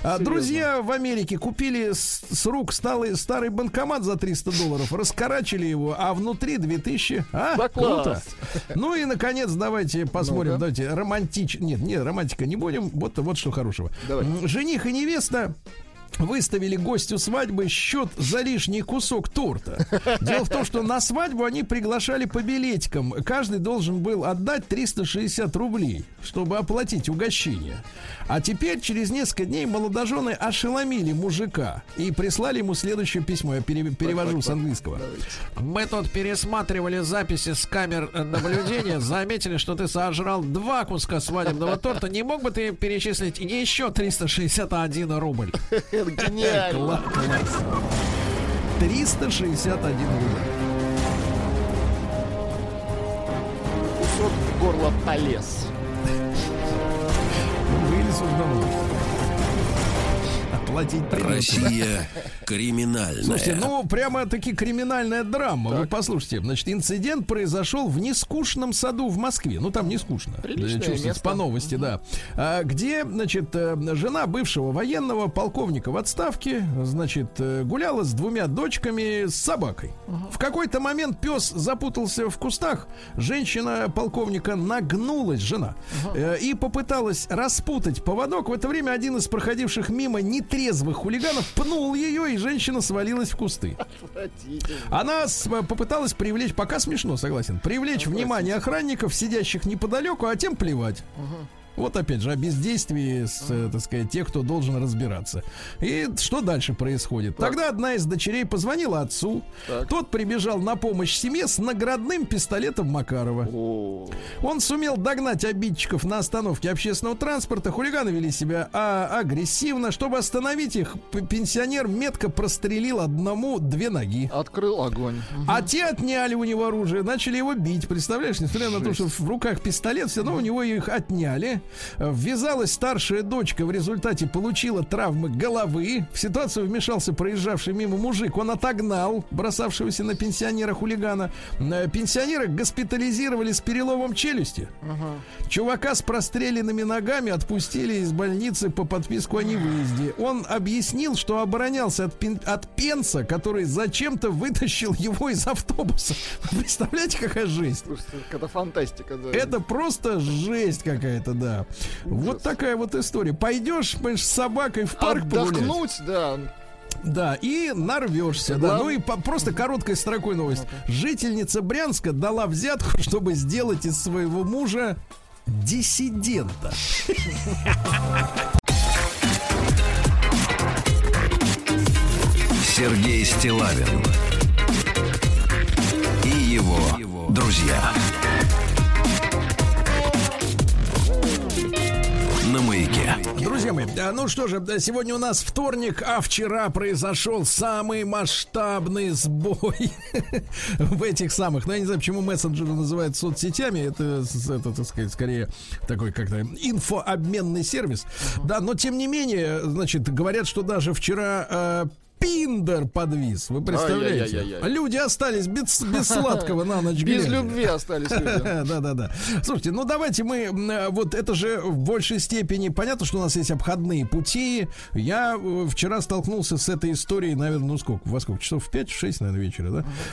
А друзья в Америке купили с, с рук старый, старый банкомат за 300 долларов, раскорачили его, а внутри 2000. А, Да круто. Ну и, наконец, давайте посмотрим, Ну-ка. давайте романтич... Нет, нет, романтика не будем. Вот, вот что хорошего. Давай. Жених и невеста выставили гостю свадьбы счет за лишний кусок торта. Дело в том, что на свадьбу они приглашали по билетикам. Каждый должен был отдать 360 рублей, чтобы оплатить угощение. А теперь, через несколько дней, молодожены ошеломили мужика и прислали ему следующее письмо. Я пере- перевожу с английского. Мы тут пересматривали записи с камер э, наблюдения, заметили, что ты сожрал два куска свадебного торта. Не мог бы ты перечислить еще 361 рубль? Это гениально. Кла- класс. 361 рубль. Кусок в горло полез. Вылез уж давно. Оплатить придется. Россия криминальная. Слушайте, ну прямо-таки криминальная драма. Вы послушайте. Значит, инцидент произошел в нескучном саду в Москве. Ну, там не скучно. Приличное Чувствуется место. по новости, да. А, где, значит, э, жена бывшего военного, полковника в отставке, значит, э, гуляла с двумя дочками с собакой. В какой-то момент пес запутался в кустах. Женщина полковника нагнулась, жена, э, и попыталась распутать поводок. В это время один из проходивших мимо нетрезвых хулиганов пнул ее, и женщина свалилась в кусты. Она с- попыталась привлечь, пока смешно, согласен, привлечь внимание охранников, сидящих неподалеку, а тем плевать. Вот опять же, о бездействии, с, э, так сказать, тех, кто должен разбираться. И что дальше происходит? Тогда одна из дочерей позвонила отцу. Так. Тот прибежал на помощь семье с наградным пистолетом Макарова. О, Он сумел догнать обидчиков на остановке общественного транспорта. Хулиганы вели себя а, агрессивно. Чтобы остановить их, пенсионер метко прострелил одному две ноги. открыл огонь. Мгм. А те отняли у него оружие, начали его бить. Представляешь, несмотря на то, что в руках пистолет, все равно у него их отняли. Э, Ввязалась старшая дочка, в результате получила травмы головы. В ситуацию вмешался проезжавший мимо мужик. Он отогнал бросавшегося на пенсионера хулигана. Э, Пенсионера госпитализировали с переломом челюсти. Чувака с простреленными ногами отпустили из больницы по подписку о невыезде. Он объяснил, что оборонялся от, пен- от пенса, который зачем-то вытащил его из автобуса. Представляете, какая жесть? Слушайте, это фантастика, да. Это просто жесть какая-то, да. Вот такая вот история. Пойдешь, понимаешь, с собакой в парк погулять. Отдохнуть, да. Да, и нарвешься, да. Ну и по- просто короткой строкой новость. Жительница Брянска дала взятку, чтобы сделать из своего мужа диссидента. Сергей Стилавин и его друзья. На маяке. Друзья мои, да, ну что же, сегодня у нас вторник, а вчера произошел самый масштабный сбой в этих самых, ну я не знаю, почему мессенджеры называют соцсетями, это, это, так сказать, скорее такой как-то инфообменный сервис, да, но тем не менее, значит, говорят, что даже вчера э, Пиндер подвис, вы представляете? Люди остались без, без сладкого на ночь Без любви остались люди. Да, да, да. Слушайте, ну давайте мы вот это же в большей степени понятно, что у нас есть обходные пути. Я э, вчера столкнулся с этой историей, наверное, ну сколько, во сколько часов в 5-6, наверное, вечера,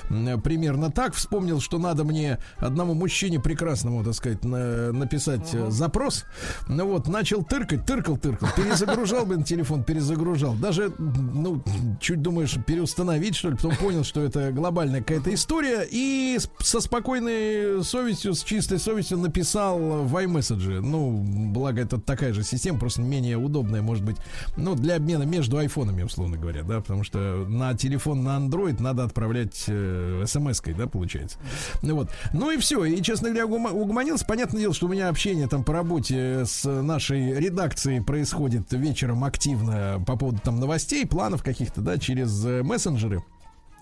да? Примерно так. Вспомнил, что надо мне одному мужчине прекрасному, так сказать, на- написать э, запрос. Ну вот, начал тыркать, тыркал, тыркал, перезагружал, блин, телефон, перезагружал. Даже, ну, чуть думаешь, переустановить, что ли, потом понял, что это глобальная какая-то история, и со спокойной совестью, с чистой совестью написал в iMessage. Ну, благо, это такая же система, просто менее удобная, может быть, ну, для обмена между айфонами, условно говоря, да, потому что на телефон на Android надо отправлять э, смс-кой, да, получается. Ну вот. Ну и все. И, честно говоря, угомонился. Понятное дело, что у меня общение там по работе с нашей редакцией происходит вечером активно по поводу там новостей, планов каких-то, да, через э, мессенджеры.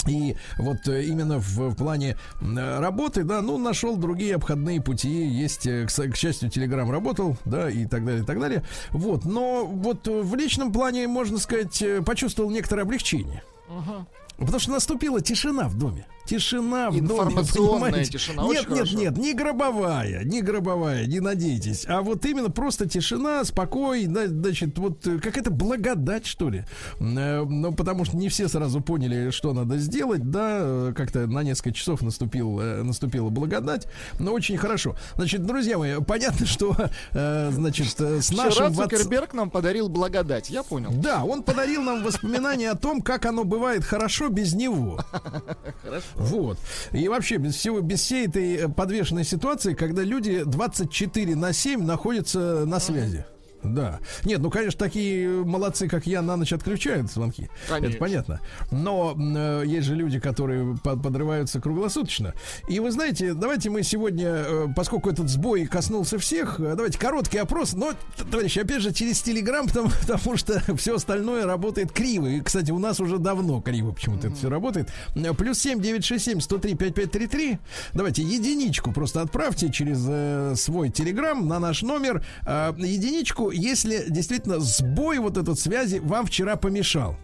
И вот э, именно в, в плане работы, да, ну, нашел другие обходные пути. Есть, э, к, к счастью, Телеграм работал, да, и так далее, и так далее. Вот, но вот в личном плане, можно сказать, почувствовал некоторое облегчение. Потому что наступила тишина в доме. Тишина в доме. Понимаете? тишина, Нет, нет, хорошо. нет, не гробовая, не гробовая, не надейтесь. А вот именно просто тишина, спокой, значит, вот э, какая-то благодать, что ли. Э, Ну, потому что не все сразу поняли, что надо сделать, да, э, как-то на несколько часов наступил, наступила благодать, но очень хорошо. Значит, друзья мои, понятно, что, значит, с Вчера нашим... ватс- Цукерберг нам подарил благодать, я понял. да, он подарил нам воспоминания о том, как оно бывает хорошо без него. Вот. И вообще, без всего, без всей этой э, подвешенной ситуации, когда люди 24 на 7 находятся на связи. Да. Нет, ну, конечно, такие молодцы, как я, на ночь отключают звонки. Конечно. Это понятно. Но э, есть же люди, которые по- подрываются круглосуточно. И вы знаете, давайте мы сегодня, э, поскольку этот сбой коснулся всех, э, давайте короткий опрос. Но, товарищи, опять же, через Телеграм, потому, потому что все остальное работает криво. И, кстати, у нас уже давно криво почему-то это все работает. Э, Плюс 7 967 103 5533. Давайте единичку просто отправьте через э, свой Телеграм на наш номер. Э, единичку, если действительно сбой вот этот связи вам вчера помешал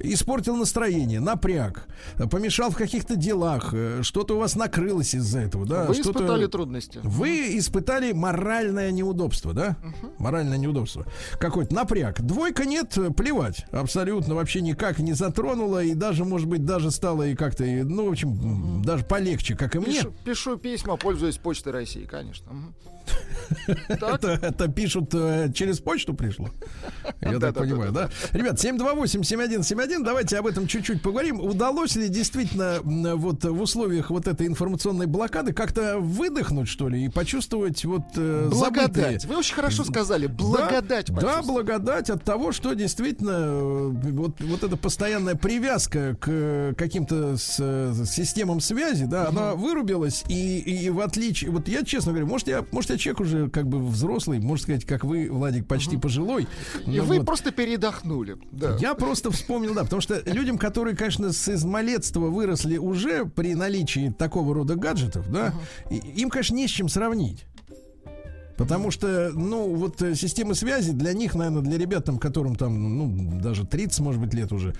испортил настроение, напряг, помешал в каких-то делах, э, что-то у вас накрылось из-за этого, да? Вы испытали трудности. Вы испытали моральное неудобство, да? Моральное неудобство. Какой-то напряг. Двойка нет, э, плевать. Абсолютно вообще никак не затронула. И даже, может быть, даже стало и как-то, ну, в общем, м, даже полегче, как и мне. Пишу, пишу письма, пользуясь почтой России, конечно. Мгм. Это, это пишут э, через почту пришло. Я так понимаю, да? Ребят, 7171. Давайте об этом чуть-чуть поговорим. Удалось ли действительно вот в условиях вот этой информационной блокады как-то выдохнуть, что ли, и почувствовать вот э, Благодать. Вы очень хорошо сказали. Благодать. да, благодать от того, что действительно э, вот, вот эта постоянная привязка к каким-то системам связи, да, она вырубилась, и, и в отличие, вот я честно говорю, может я, может я человек уже как бы взрослый, можно сказать, как вы, Владик, почти пожилой. И Ну вы вот. просто передохнули. Да. Я просто вспомнил, да, потому что людям, которые, конечно, с измалетства выросли уже при наличии такого рода гаджетов, да, и- им, конечно, не с чем сравнить. Потому что, ну, вот э, системы связи для них, наверное, для ребят, там, которым там, ну, даже 30, может быть, лет уже,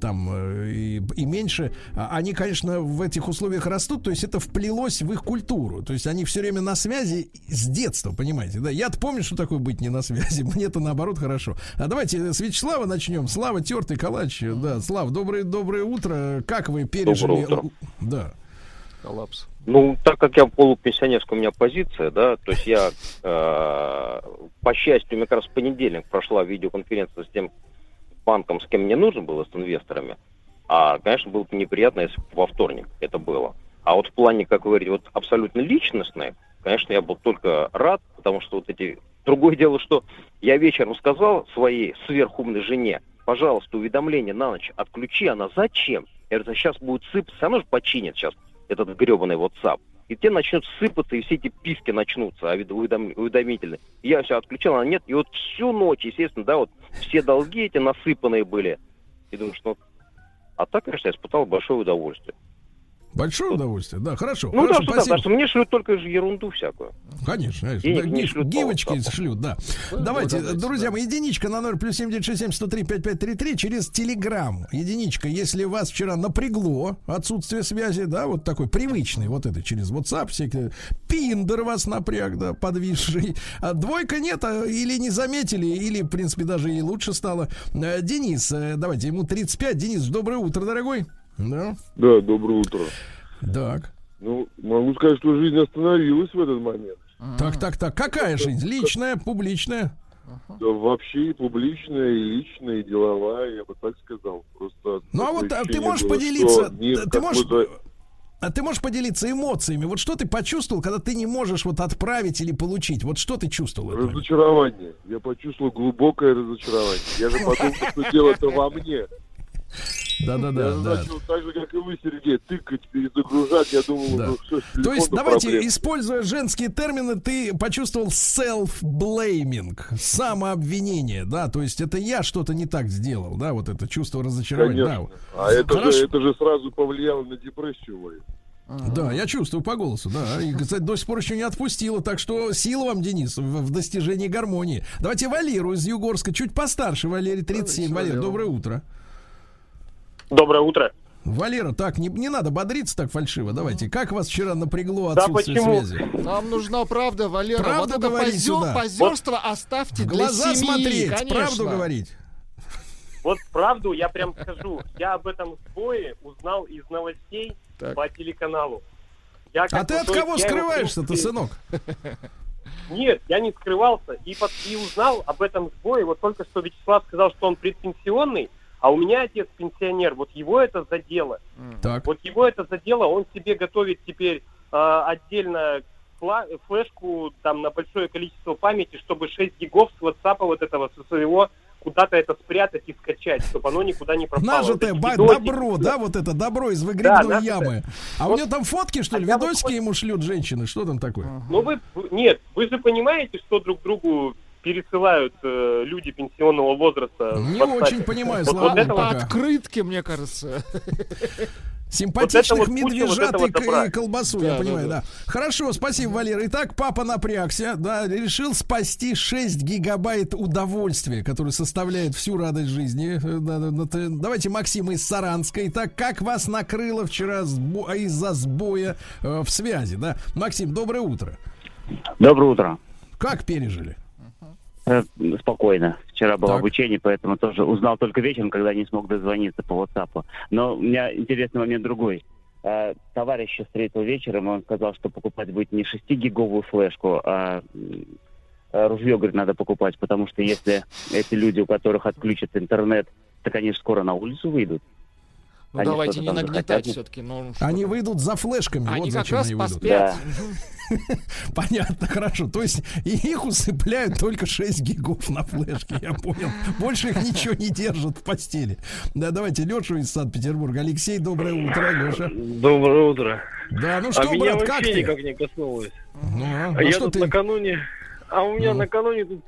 там, э, и, и меньше, а они, конечно, в этих условиях растут, то есть это вплелось в их культуру. То есть они все время на связи с детства, понимаете, да? Я-то помню, что такое быть не на связи, мне-то наоборот хорошо. А давайте с Вячеслава начнем. Слава, тертый калач. Да, Слав, доброе, доброе утро. Как вы пережили? Доброе утро. Да. Коллапс. Ну, так как я полупенсионерская у меня позиция, да, то есть я, э, по счастью, мне как раз в понедельник прошла видеоконференция с тем банком, с кем мне нужно было, с инвесторами. А, конечно, было бы неприятно, если бы во вторник это было. А вот в плане, как вы говорите, вот абсолютно личностной, конечно, я был только рад, потому что вот эти... Другое дело, что я вечером сказал своей сверхумной жене, пожалуйста, уведомление на ночь отключи, она зачем? Я говорю, сейчас будет сыпаться, она же починит сейчас этот гребаный WhatsApp. И те начнут сыпаться, и все эти писки начнутся, а уведом- уведом- уведомительные. Я все отключил, она нет. И вот всю ночь, естественно, да, вот все долги эти насыпанные были. И думаю, что... А так, конечно, я испытал большое удовольствие. Большое удовольствие. Да, хорошо. Ну, хорошо, да, что, да, спасибо. потому что мне шлют только же ерунду всякую. Конечно, конечно. Денег Да, не шлют гивочки WhatsApp. шлют, да. Давайте, друзья мои, единичка на номер плюс 7967 103 5533 через Телеграм. Единичка, если вас вчера напрягло отсутствие связи, да, вот такой привычный, вот это через WhatsApp, всякие, пиндер вас напряг, да, подвисший. А двойка нет, а или не заметили, или, в принципе, даже и лучше стало. Э, Денис, э, давайте, ему 35. Денис, доброе утро, дорогой. Да, Да, доброе утро. так. Ну, могу сказать, что жизнь остановилась в этот момент. Так, так, так. Какая жизнь? Личная, публичная? Да, вообще и публичная, и личная, и деловая, я бы так сказал. Просто Ну, а вот, а ты можешь было, поделиться, ты можешь- А ты можешь поделиться эмоциями? Вот что ты почувствовал, когда ты не можешь вот отправить или получить? Вот что ты чувствовал? Разочарование. Я почувствовал глубокое разочарование. Я же подумал, что дело-то во мне. Да, да, я начал так же, как и вы, Сергей, тыкать, перезагружать. Я думал, Да. ну с То есть, давайте, проблем. используя женские термины, ты почувствовал self-blaming, самообвинение, да, то есть это я что-то не так сделал, да, вот это чувство разочарования. Да. А это Хорошо. же, это же сразу повлияло на депрессию мою. Да, я чувствую по голосу, да. И, кстати, до сих пор еще не отпустила, так что сила вам, Денис, в, в достижении гармонии. Давайте Валеру из Югорска, чуть постарше, Валерий, 37. Давайте, Валер, доброе утро. Доброе утро. Валера, так, не, не надо бодриться так фальшиво. Давайте, как вас вчера напрягло Да отсутствие почему? связи? Нам нужна правда, Валера. Правду вот это говори позер- сюда. позерство оставьте В для глаза семьи, смотреть, конечно. правду говорить. Вот правду я прям скажу. Я об этом сбое узнал из новостей Так. по телеканалу. Я А ты от кого скрываешься-то, сынок? Нет, я не скрывался. И, под- и узнал об этом сбое. Вот только что Вячеслав сказал, что он предпенсионный, а у меня отец пенсионер. Вот его это задело. Так. Вот его это задело. Он себе готовит теперь э, отдельно флешку там на большое количество памяти, чтобы 6 гигов с WhatsApp вот этого со своего куда-то это спрятать и скачать, чтобы оно никуда не пропало. Вот Нажитое эти ба- видосики. добро, да, вот это добро из выгребной нажитое. ямы. А у Вот. него там фотки, что ли, А вот видосики хоть- ему шлют женщины? Что там такое? Ну вы- нет, вы же понимаете, что друг другу пересылают э, люди пенсионного возраста. Не очень понимаю, Вот, вот это По вот- открытке, мне кажется. Симпатичных вот медвежат вот и, и колбасу, Да, я да, понимаю, да. да. Хорошо, спасибо, Валера. Итак, папа напрягся, да, решил спасти 6 гигабайт удовольствия, которое составляет всю радость жизни. Э, Давайте Максим из Саранска. Итак, как вас накрыло вчера сбо- из-за сбоя э, в связи, да? Максим, доброе утро. Доброе утро. Как пережили? Э, Спокойно. Вчера было Так. обучение, поэтому тоже узнал только вечером, когда не смог дозвониться по WhatsApp. Но у меня интересный момент другой. Э, Товарища встретил вечером, он сказал, что покупать будет не 6-гиговую флешку, а э, ружье, говорит, надо покупать, потому что если эти люди, у которых отключат интернет так они же скоро на улицу выйдут. Ну Они давайте не нагнетать все-таки. Ну, Они выйдут за флешками. Они вот как зачем раз они выйдут. поспят. Понятно, хорошо. То есть и их усыпляют только 6 гигов на флешке, я понял. Больше их ничего не держат в постели. Да, давайте Лешу из Санкт-Петербурга. Алексей, доброе утро, Леша. Доброе утро. Да, ну что, а меня брат, как вообще ты? никак не коснулось. Ну, а, А я что тут ты? накануне... А у меня Ну. накануне тут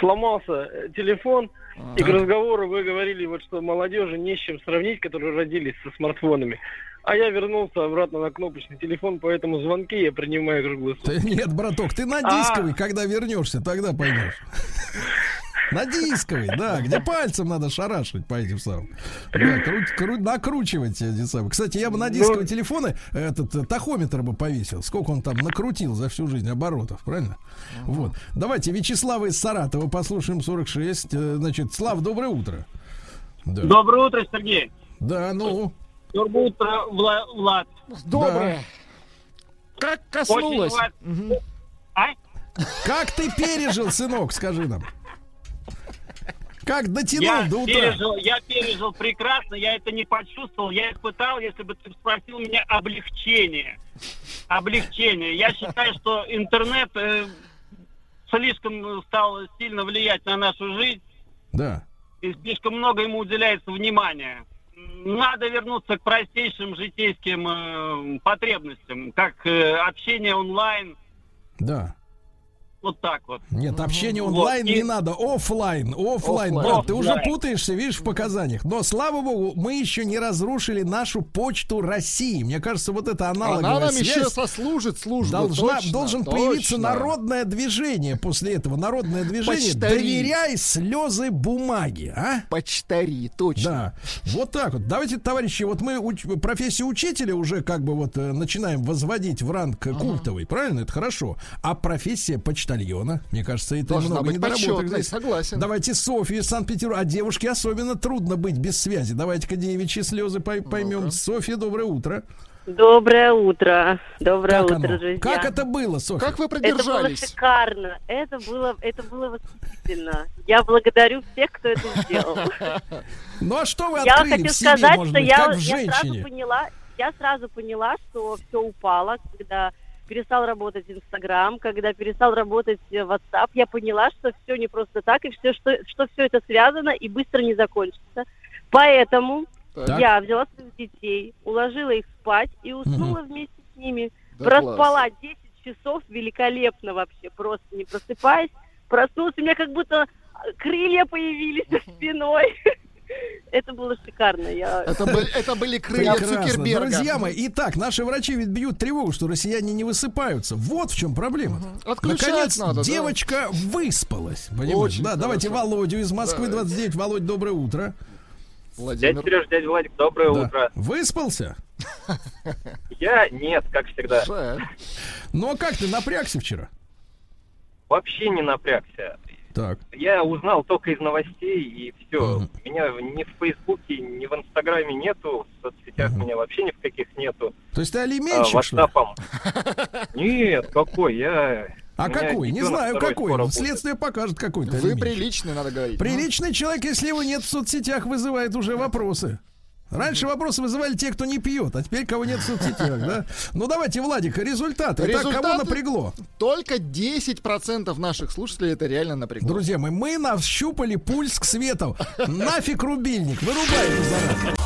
сломался телефон, и к разговору вы говорили, вот что молодежи не с чем сравнить, которые родились со смартфонами. А я вернулся обратно на кнопочный телефон, поэтому звонки я принимаю круглый сутки. Ты- Нет, браток, ты на А. дисковый, когда вернешься, тогда поймешь. На дисковый, да, где пальцем надо шарашить по этим самым. Да, круть- круть- накручивать эти самые. Кстати, я бы на дисковые телефоны этот э, тахометр бы повесил. Сколько он там накрутил за всю жизнь оборотов, правильно? Вот. Давайте Вячеслава из Саратова послушаем 46. Э, Значит, Слав, доброе утро. Да. Доброе утро, Сергей. Да, ну. Доброе утро, Вла- Влад. Доброе. Как коснулось. Очень. А? Как ты пережил, сынок, скажи нам. Как дотянул Я до утра? пережил, я пережил прекрасно, я это не почувствовал, я испытал, если бы ты спросил меня, облегчение. Облегчение. Я считаю, что интернет э, слишком стал сильно влиять на нашу жизнь, Да. и слишком много ему уделяется внимания. Надо вернуться к простейшим житейским э, потребностям, как э, общение онлайн, Да. Вот так вот. Нет, общение Вот, онлайн и- не надо, оффлайн, оффлайн, Оффлайн. брат, ты уже Оффлайн. путаешься, видишь, в показаниях. Но, слава богу, мы еще не разрушили нашу почту России. Мне кажется, вот это аналоговая Она нам связь еще сослужит службу. должна, точно, должен точно. появиться народное движение после этого. Народное движение Почтари. «Доверяй слезы бумаги», а? Почтари, точно. Да, вот так вот. Давайте, товарищи, вот мы уч- профессию учителя уже как бы вот э, начинаем возводить в ранг культовый, правильно? Это хорошо. А профессия почтальона, мне кажется, это Должна много быть недоработок здесь. согласен. Давайте Софью из Санкт-Петербурга. А девушке особенно трудно быть без связи. Давайте-ка девичьи слезы пой- поймем. Софья, доброе утро. Доброе утро. Доброе Как утро, оно? друзья. Как это было, Софья? Как вы Это было продержались? шикарно. Это было, это было восхитительно. Я благодарю всех, кто это сделал. Ну а что вы Я открыли хочу в себе, сказать, что я, как в я сразу поняла, я сразу поняла, что все упало, когда перестал работать Инстаграм, когда перестал работать э, WhatsApp, я поняла, что все не просто так, и все, что, что все это связано и быстро не закончится. Поэтому Так. я взяла своих детей, уложила их спать и уснула вместе с ними. Да Проспала 10 часов великолепно вообще, просто не просыпаясь. Проснулась, у меня как будто э, крылья появились за спиной. Это было шикарно. Я... Это были, это были крылья Прекрасно. Цукерберга. Друзья мои, итак, наши врачи ведь бьют тревогу, что россияне не высыпаются. Вот в чем проблема. Наконец, надо, да. девочка выспалась. Понимаешь? Очень да, давайте хорошо. Володю из Москвы Да. 29. Володь, доброе утро. Владимир. Сереж, дядя Владик, доброе Да. утро. Выспался? Я нет, как всегда. Ну а как ты напрягся вчера? Вообще не напрягся. Так. Я узнал только из новостей, и все. Меня ни в Фейсбуке, ни в Инстаграме нету, в соцсетях меня вообще ни в каких нету. То есть ты А, алименщик, что ли? Ватсапом. Нет, какой, я... А какой? Не знаю, какой. будет. Следствие покажет, какой ты Вы алименщик. приличный, надо говорить. Приличный человек, если его нет в соцсетях, вызывает уже вопросы. Раньше вопросы вызывали те, кто не пьет, а теперь кого нет в соцсетях, да? Ну давайте, Владик, результаты. Итак, кого Результаты? напрягло? Только 10% наших слушателей это реально напрягло. Друзья мои, мы нащупали пульс к свету. Нафиг рубильник, вырубай его зараза.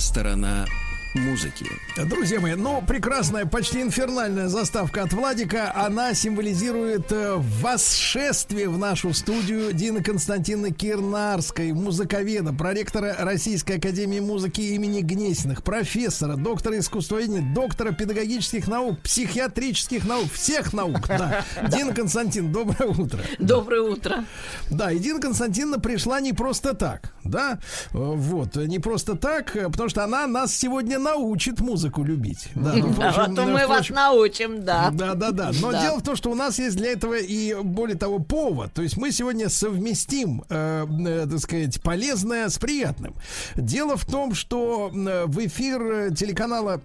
Сторона музыки. Друзья мои, ну, прекрасная, почти инфернальная заставка от Владика. Она символизирует э, восшествие в нашу студию Дины Константиновны Кирнарской, музыковеда, проректора Российской Академии Музыки имени Гнесиных, профессора, доктора искусствоведения, доктора педагогических наук, психиатрических наук, всех наук. Да. Дина Константин, доброе утро. Доброе утро. Да, и Дина Константиновна пришла не просто так. да, Э, вот, не просто так, э, потому что она нас сегодня научит музыку любить. Да, ну, Да, впрочем, вот мы впрочем, вас научим, да. Да, да, да. Но Да. дело в том, что у нас есть для этого и более того повод. То есть мы сегодня совместим, э, э, так сказать, полезное с приятным. Дело в том, что э, в эфир э, телеканала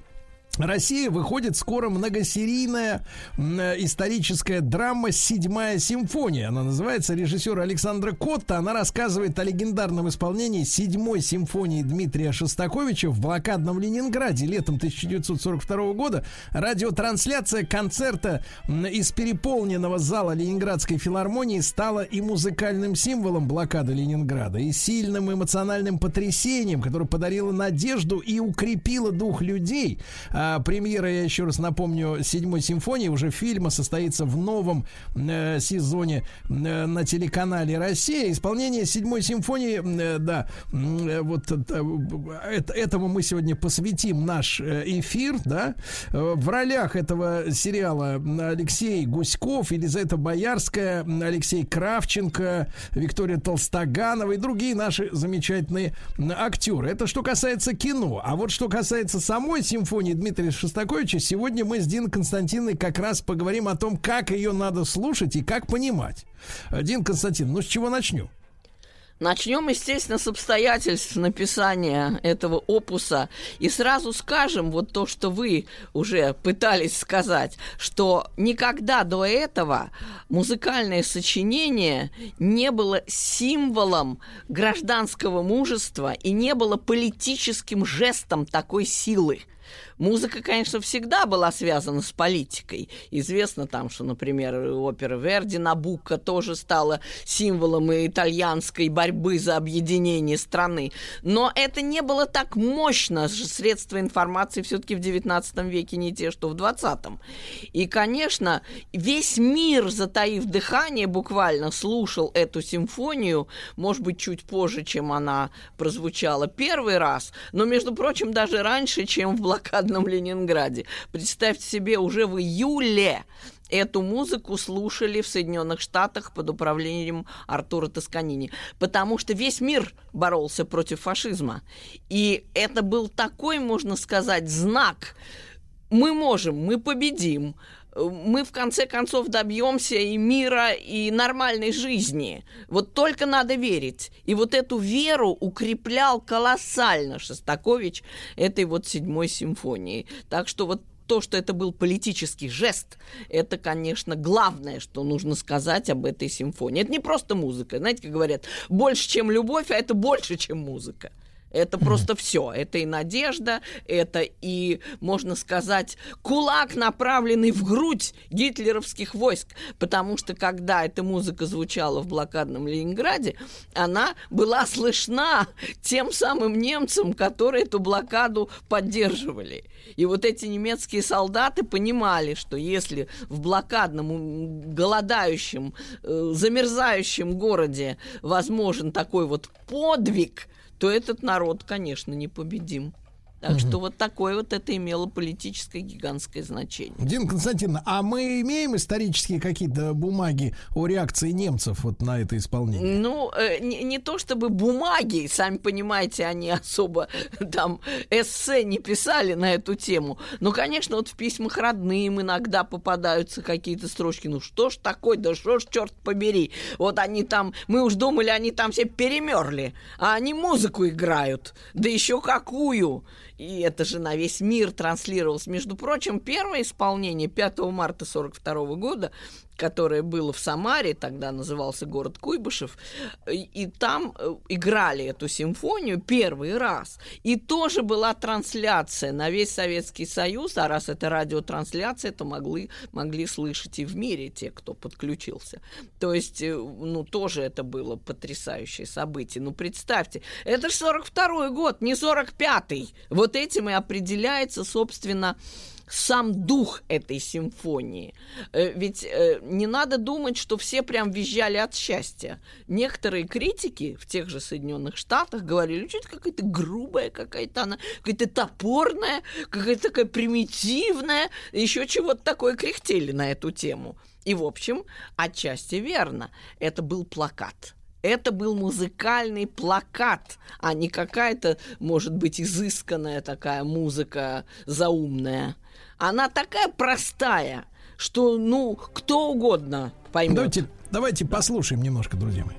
Россия выходит скоро многосерийная э, историческая драма «Седьмая симфония». Она называется режиссера Александра Котта. Она рассказывает о легендарном исполнении седьмой симфонии Дмитрия Шостаковича в блокадном Ленинграде летом 1942 года. Радиотрансляция концерта из переполненного зала Ленинградской филармонии стала и музыкальным символом блокады Ленинграда, и сильным эмоциональным потрясением, которое подарило надежду и укрепило дух людей. А, премьера, я еще раз напомню, седьмой симфонии уже фильма состоится в новом э, сезоне э, на телеканале Россия. Исполнение седьмой симфонии, э, да, э, вот э, это- этому мы сегодня посвятим наш э, эфир, да. Э, В ролях этого сериала Алексей Гуськов, Елизавета Боярская, Алексей Кравченко, Виктория Толстоганова и другие наши замечательные актеры. Это что касается кино. А вот что касается самой симфонии Дмитрия Шостаковича, сегодня мы с Диной Константиновной как раз поговорим о том, как ее надо слушать и как понимать. Э, Дин Константин, ну с чего начнем? Начнем, естественно, с обстоятельств написания этого опуса. И сразу скажем вот то, что вы уже пытались сказать, что никогда до этого музыкальное сочинение не было символом гражданского мужества и не было политическим жестом такой силы. Музыка, конечно, всегда была связана с политикой. Известно там, что, например, опера Верди «Набука» тоже стала символом итальянской борьбы за объединение страны. Но это не было так мощно. Средства информации все-таки в XIX веке не те, что в XX. И, конечно, весь мир, затаив дыхание, буквально слушал эту симфонию, может быть, чуть позже, чем она прозвучала первый раз, но, между прочим, даже раньше, чем в блокадном Ленинграде. Представьте себе, уже в июле эту музыку слушали в Соединенных Штатах под управлением Артура Тосканини, потому что весь мир боролся против фашизма. И это был такой, можно сказать, знак. Мы можем, мы победим, мы в конце концов добьемся и мира, и нормальной жизни. Вот только надо верить. И вот эту веру укреплял колоссально Шостакович этой вот седьмой симфонии. Так что вот то, что это был политический жест, это, конечно, главное, что нужно сказать об этой симфонии. Это не просто музыка. Знаете, как говорят, больше, чем любовь, а это больше, чем музыка. Это просто все. Это и надежда, это и, можно сказать, кулак, направленный в грудь гитлеровских войск. Потому что, когда эта музыка звучала в блокадном Ленинграде, она была слышна тем самым немцам, которые эту блокаду поддерживали. И вот эти немецкие солдаты понимали, что если в блокадном, голодающем, э, замерзающем городе возможен такой вот подвиг, то этот народ, конечно, непобедим. Так Мгм. что вот такое вот это имело политическое гигантское значение. Дин Константиновна, а мы имеем исторические какие-то бумаги о реакции немцев вот на это исполнение? Ну, э, не, не то чтобы бумаги, сами понимаете, они особо там эссе не писали на эту тему. Но, конечно, вот в письмах родным иногда попадаются какие-то строчки. Ну что ж такое, да что ж, черт побери. Вот они там, мы уж думали, они там все перемерли, а они музыку играют. Да еще какую! И это же на весь мир транслировалось. Между прочим, первое исполнение 5 марта 42 года, которое было в Самаре, тогда назывался город Куйбышев, и, там э, играли эту симфонию первый раз. И тоже была трансляция на весь Советский Союз, а раз это радиотрансляция, то могли, могли слышать и в мире те, кто подключился. То есть, э, ну, тоже это было потрясающее событие. Ну, представьте, это же 42 год, не 45-й. Вот этим и определяется, собственно, сам дух этой симфонии. Э, Ведь э, не надо думать, что все прям визжали от счастья. Некоторые критики в тех же Соединенных Штатах говорили, что это какая-то грубая какая-то она, какая-то топорная, какая-то такая примитивная, еще чего-то такое кряхтели на эту тему. И, в общем, отчасти верно. Это был плакат. Это был музыкальный плакат, а не какая-то, может быть, изысканная такая музыка заумная. Она такая простая, что, ну, кто угодно поймет. Давайте, давайте послушаем немножко, друзья мои.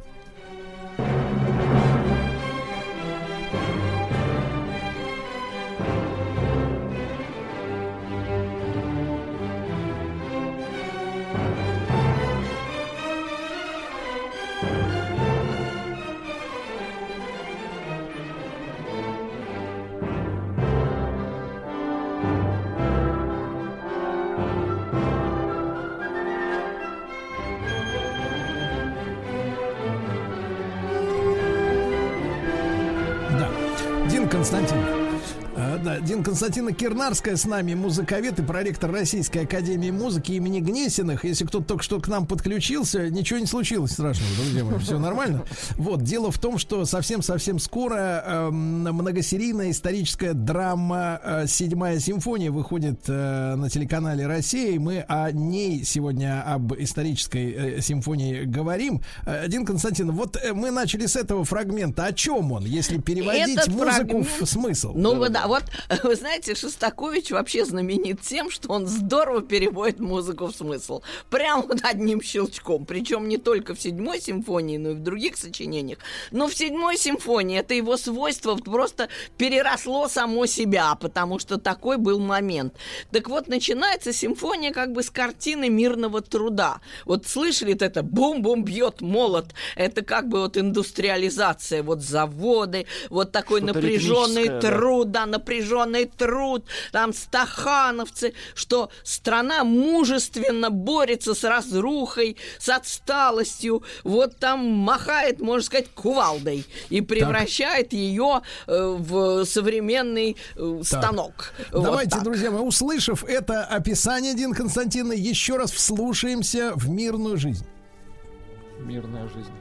Дин Константина Кирнарская с нами, музыковед и проректор Российской Академии Музыки имени Гнесиных. Если кто-то только что к нам подключился, ничего не случилось страшного, друзья мои, все нормально. Вот, дело в том, что совсем-совсем скоро эм, многосерийная историческая драма э, «Седьмая симфония» выходит э, на телеканале «Россия», и мы о ней сегодня, об исторической э, симфонии говорим. Э, Дин Константин, вот э, мы начали с этого фрагмента. О чем он, если переводить Этот музыку фрагмент- в смысл? Ну вы да, вот вы знаете, Шостакович вообще знаменит тем, что он здорово переводит музыку в смысл. Прям вот одним щелчком. Причем не только в седьмой симфонии, но и в других сочинениях. Но в седьмой симфонии это его свойство просто переросло само себя, потому что такой был момент. Так вот, начинается симфония как бы с картины мирного труда. Вот слышали вот это бум-бум бьет молот. Это как бы вот индустриализация, вот заводы, вот такой напряженный Фоторитмическая, да. труд, да, напряженный труд, там стахановцы, что страна мужественно борется с разрухой, с отсталостью, вот там махает, можно сказать, кувалдой и превращает ее э, в современный э, Так. станок. Вот Давайте, так. друзья мои, услышав это описание Дин Константина, еще раз вслушаемся в мирную жизнь. Мирная жизнь.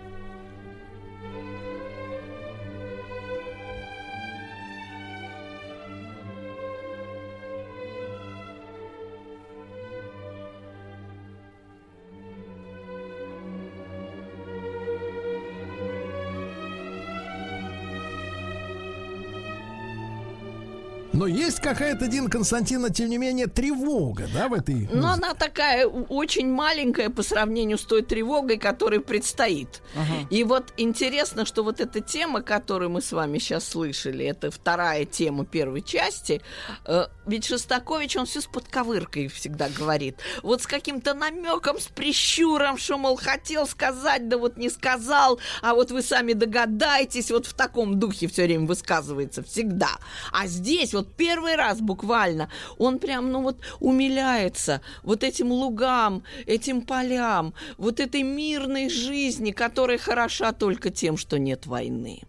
Но есть какая-то, Дин Константина, тем не менее, тревога, да, в этой... Но музыке? она такая очень маленькая по сравнению с той тревогой, которая предстоит. И вот интересно, что вот эта тема, которую мы с вами сейчас слышали, это вторая тема первой части, э, ведь Шостакович, он все с подковыркой всегда говорит. Вот с каким-то намеком, с прищуром, что, мол, хотел сказать, да вот не сказал, а вот вы сами догадаетесь, вот в таком духе все время высказывается всегда. А здесь вот первый раз буквально он прям, ну вот, умиляется вот этим лугам, этим полям, вот этой мирной жизни, которая хороша только тем, что нет войны.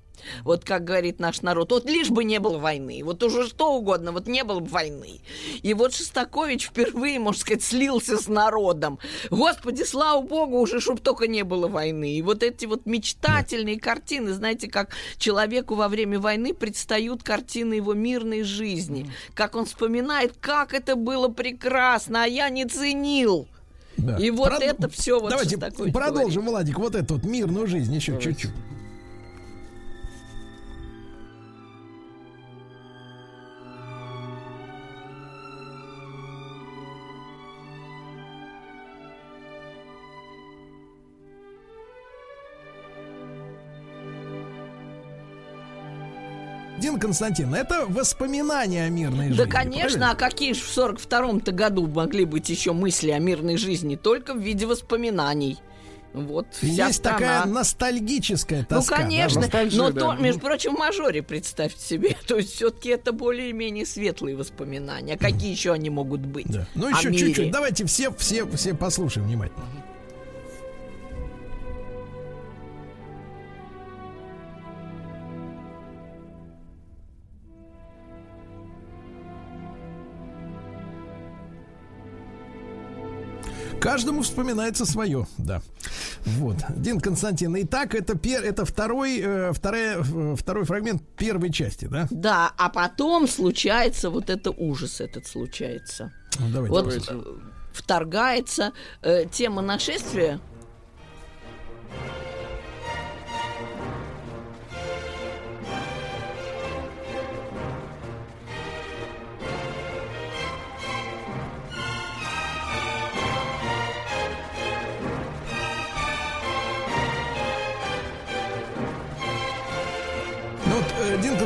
Вот как говорит наш народ, вот лишь бы не было войны, вот уже что угодно, вот не было бы войны. И вот Шостакович впервые, можно сказать, слился с народом. Господи, слава богу, уже чтоб только не было войны. И вот эти вот мечтательные картины, знаете, как человеку во время войны предстают картины его мирной жизни. Как он вспоминает, как это было прекрасно, а я не ценил. Да. И вот Прод- это все вот Давайте продолжим, говорит. Владик, вот эту вот мирную жизнь еще чуть-чуть. Дин Константин, это воспоминания о мирной жизни. Да, конечно, правильно? а какие же в 42-м-то году могли быть еще мысли о мирной жизни? Только в виде воспоминаний. Вот вся Есть страна. такая ностальгическая Ну, тоска. да, конечно, ностальгия, но да. то, между прочим, в мажоре представьте себе. То есть все-таки это более-менее светлые воспоминания. А какие еще они могут быть? Ну о еще чуть-чуть. Давайте все, все, все послушаем внимательно. Каждому вспоминается свое, да. Вот. Дин Константин. Итак, это, пер, это второй, э, вторая, э, второй фрагмент первой части, да? Да, а потом случается вот это ужас этот случается. Ну, давайте. вот Давайте. э, вторгается э, тема нашествия.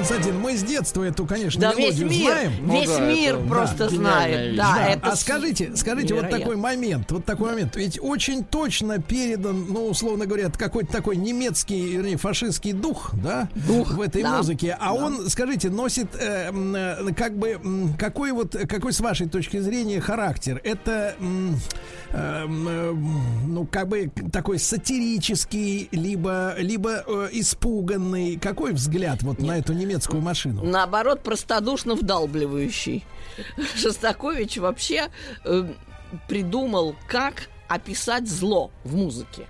Константин, мы с детства эту, конечно, Да весь мелодию мир, знаем. весь Ну да, мир это, просто да, знает. Да, Да, это а скажите, скажите, вот такой момент, вот такой момент. Ведь очень точно передан, ну, условно говоря, какой-то такой немецкий, вернее, фашистский дух, да, Дух, в этой да. музыке. А он, скажите, носит э, э, как бы какой вот, какой с вашей точки зрения характер? Это, э, э, ну, как бы такой сатирический, либо, либо э, испуганный. Какой взгляд вот на эту немецкую машину? наоборот, простодушно вдалбливающий. Шостакович вообще э, придумал, как описать зло в музыке.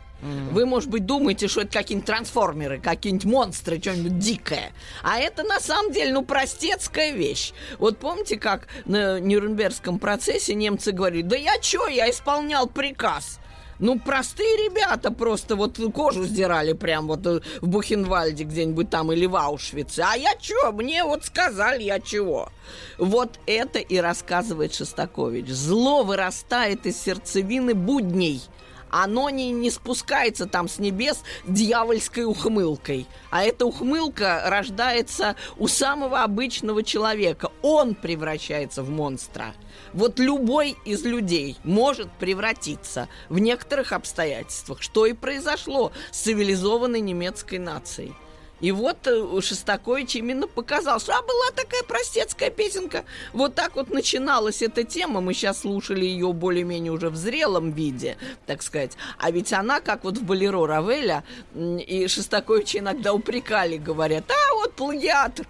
Вы, может быть, думаете, что это какие-нибудь трансформеры, какие-нибудь монстры, что-нибудь дикое. А это на самом деле, ну, простецкая вещь. Вот помните, как на Нюрнбергском процессе немцы говорили, да я чё, я исполнял приказ. Ну, простые ребята просто вот кожу сдирали прям вот э, в Бухенвальде где-нибудь там или в Аушвице. А я чё? Мне вот сказали, я чего? Вот это и рассказывает Шостакович. Зло вырастает из сердцевины будней. Оно не, не спускается там с небес дьявольской ухмылкой. А эта ухмылка рождается у самого обычного человека. Он превращается в монстра. Вот любой из людей может превратиться в некоторых обстоятельствах, что и произошло с цивилизованной немецкой нацией. И вот э, Шостакович именно показал, что а, была такая простецкая песенка. Вот так вот начиналась эта тема. Мы сейчас слушали ее более-менее уже в зрелом виде, так сказать. А ведь она, как вот в Болеро Равеля, и Шостаковича иногда упрекали, говорят, а вот плагиатор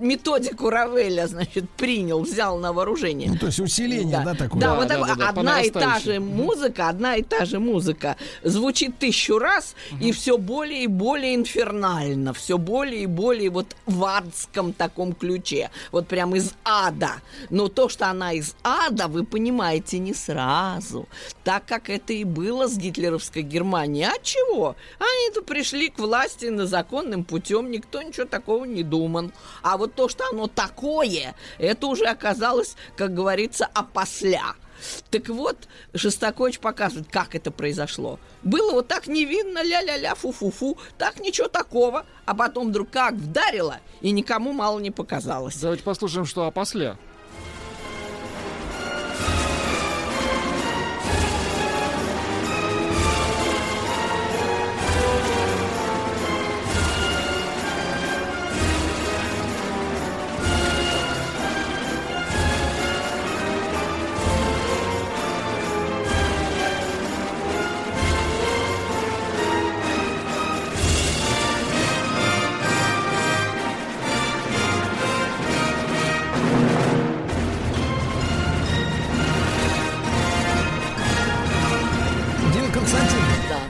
методику Равеля, значит, принял, взял на вооружение. Ну, то есть усиление, да, такое? Да, Да, вот да, да, да, одна и та же музыка, одна и та же музыка звучит тысячу раз, и все более и более инфернально, все более и более вот в адском таком ключе, вот прям из ада. Но то, что она из ада, вы понимаете не сразу, так как это и было с гитлеровской Германией. А чего? Они-то пришли к власти на законным путем, никто ничего такого не думал. А вот то, что оно такое, это уже оказалось, как говорится, опосля. Так вот, Шостакович показывает, как это произошло. Было вот так невинно, ля-ля-ля, фу-фу-фу, так ничего такого. А потом вдруг как вдарило, и никому мало не показалось. Давайте послушаем, что опосля.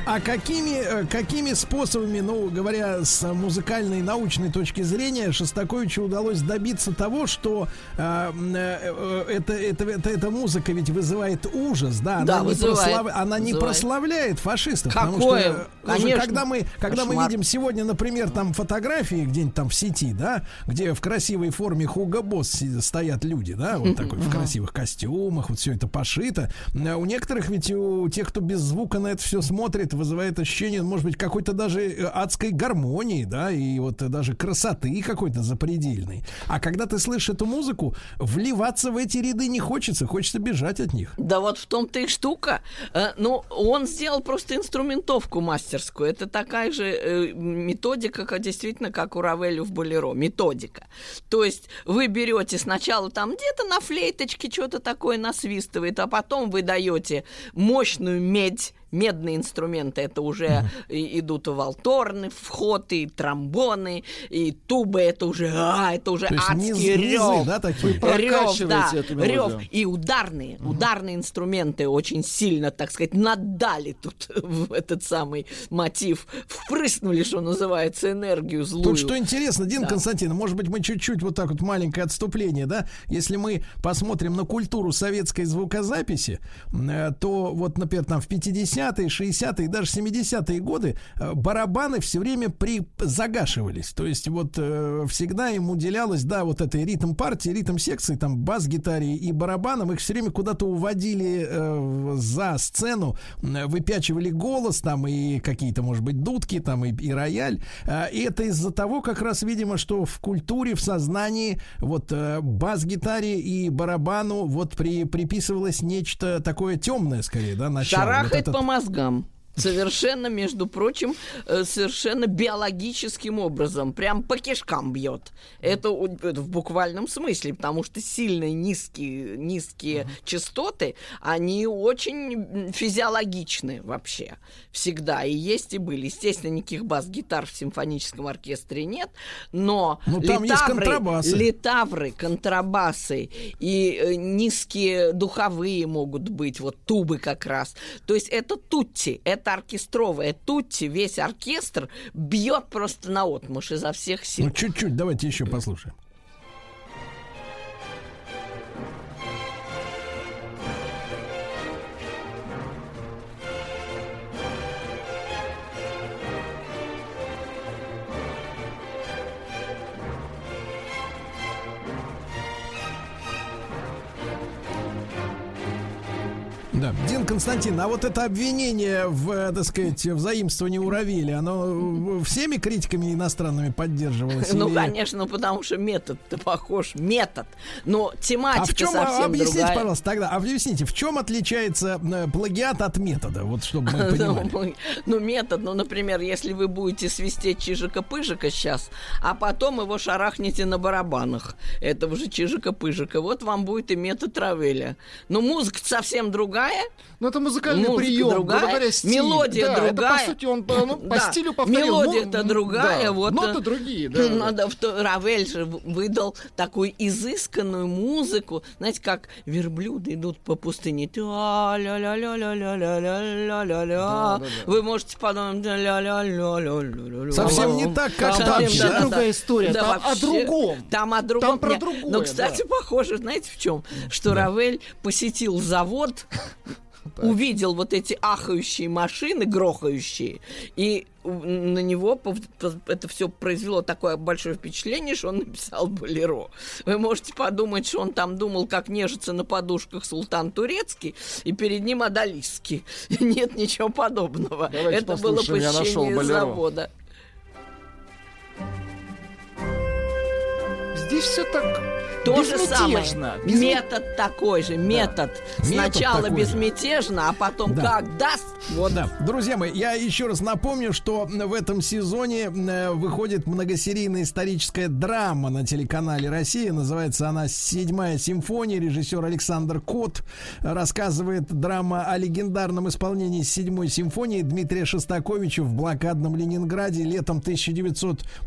А какими, э, какими способами, ну, говоря с музыкальной научной точки зрения, Шостаковичу удалось добиться того, что э, э, э, это, это, это, эта музыка ведь вызывает ужас, да? Да, она, не, вызывает, прослав- она не вызывает. прославляет фашистов. Какое? Потому что, уже Конечно. когда мы, когда мы видим сегодня, например, там фотографии где-нибудь там в сети, да, где в красивой форме Хуга Босс стоят люди, да, вот такой в красивых костюмах, вот все это пошито. У некоторых ведь у тех, кто без звука на это все смотрит, вызывает ощущение, может быть, какой-то даже э, адской гармонии, да, и вот даже красоты какой-то запредельной. А когда ты слышишь эту музыку, вливаться в эти ряды не хочется, хочется бежать от них. Да вот в том-то и штука. Э, Ну, он сделал просто инструментовку мастерскую. Это такая же э, методика, как действительно, как у Равелю в Болеро. Методика. То есть вы берете сначала там где-то на флейточке что-то такое насвистывает, а потом вы даете мощную медь медные инструменты, это уже и- идут валторны, входы, и тромбоны, и тубы, это уже, а, это уже То адский низ- низы, рев. да, такие? Рев, да, рев. И ударные, ударные инструменты очень сильно, так сказать, надали тут в этот самый мотив, впрыснули, что называется, энергию злую. Тут что интересно, Дин Да. Константин, может быть, мы чуть-чуть вот так вот маленькое отступление, да? Если мы посмотрим на культуру советской звукозаписи, э, то вот, например, там в 50-е 50-е, 60-е, даже 70-е годы э, барабаны все время при загашивались. То есть вот э, всегда им уделялось, да, вот этой ритм партии, ритм секции, там бас-гитаре и барабанам, их все время куда-то уводили э, за сцену, э, выпячивали голос там и какие-то, может быть, дудки там и, и рояль. Э, и это из-за того, как раз, видимо, что в культуре, в сознании вот э, бас-гитаре и барабану вот при, приписывалось нечто такое темное, скорее, да, начало. Вот Шарахает этот- по мозгам. Совершенно, между прочим, э, совершенно биологическим образом. Прям по кишкам бьет. Это, в буквальном смысле, потому что сильно низкие, низкие частоты, они очень физиологичны вообще. Всегда. И есть, и были. Естественно, никаких бас-гитар в симфоническом оркестре нет, но Ну, там есть литавры- контрабасы. литавры, контрабасы и э, низкие духовые могут быть, вот тубы как раз. То есть это тутти, это оркестровая тутти, весь оркестр бьет просто на отмуж изо всех сил. Ну, чуть-чуть, давайте еще послушаем. Да, Дин Константин, а вот это обвинение в, э, так сказать, в заимствовании у Равили, оно э, всеми критиками иностранными поддерживалось? Ну, или- конечно, потому что метод-то похож. Метод. Но тематика А в чем, совсем объясните, другая. пожалуйста, тогда, объясните, в чем отличается э, плагиат от метода, вот чтобы мы понимали. Ну, Ну, метод, ну, например, если вы будете свистеть чижика-пыжика сейчас, а потом его шарахнете на барабанах этого же чижика-пыжика, вот вам будет и метод Равеля. Но музыка совсем другая другая. Ну, это музыкальный прием, другая, говоря, стиль. Мелодия да, другая. Это, по сути, он ну, по да. стилю повторил. Мелодия-то ну, другая. Да. Вот, Ноты э, другие, да. Надо, что Равель же выдал такую изысканную музыку. Знаете, как верблюды идут по пустыне. Вы можете подумать... Совсем не так, как там вообще другая история. О другом. Там о другом. Там про другое. Но, кстати, похоже, знаете, в чем? Что Равель посетил завод, увидел вот эти ахающие машины, грохающие, и на него это все произвело такое большое впечатление, что он написал болеро. Вы можете подумать, что он там думал, как нежиться на подушках султан турецкий, и перед ним одолиский. Нет ничего подобного. Давайте это было посещение завода. Здесь все так То же самое. Безме- Метод такой же, метод. Сначала такой же. безмятежно, а потом Да. как даст. Вот. Да, друзья мои, я еще раз напомню, что в этом сезоне э, выходит многосерийная историческая драма на телеканале Россия. Называется она «Седьмая симфония». Режиссер Александр Кот рассказывает драма о легендарном исполнении седьмой симфонии Дмитрия Шостаковича в блокадном Ленинграде летом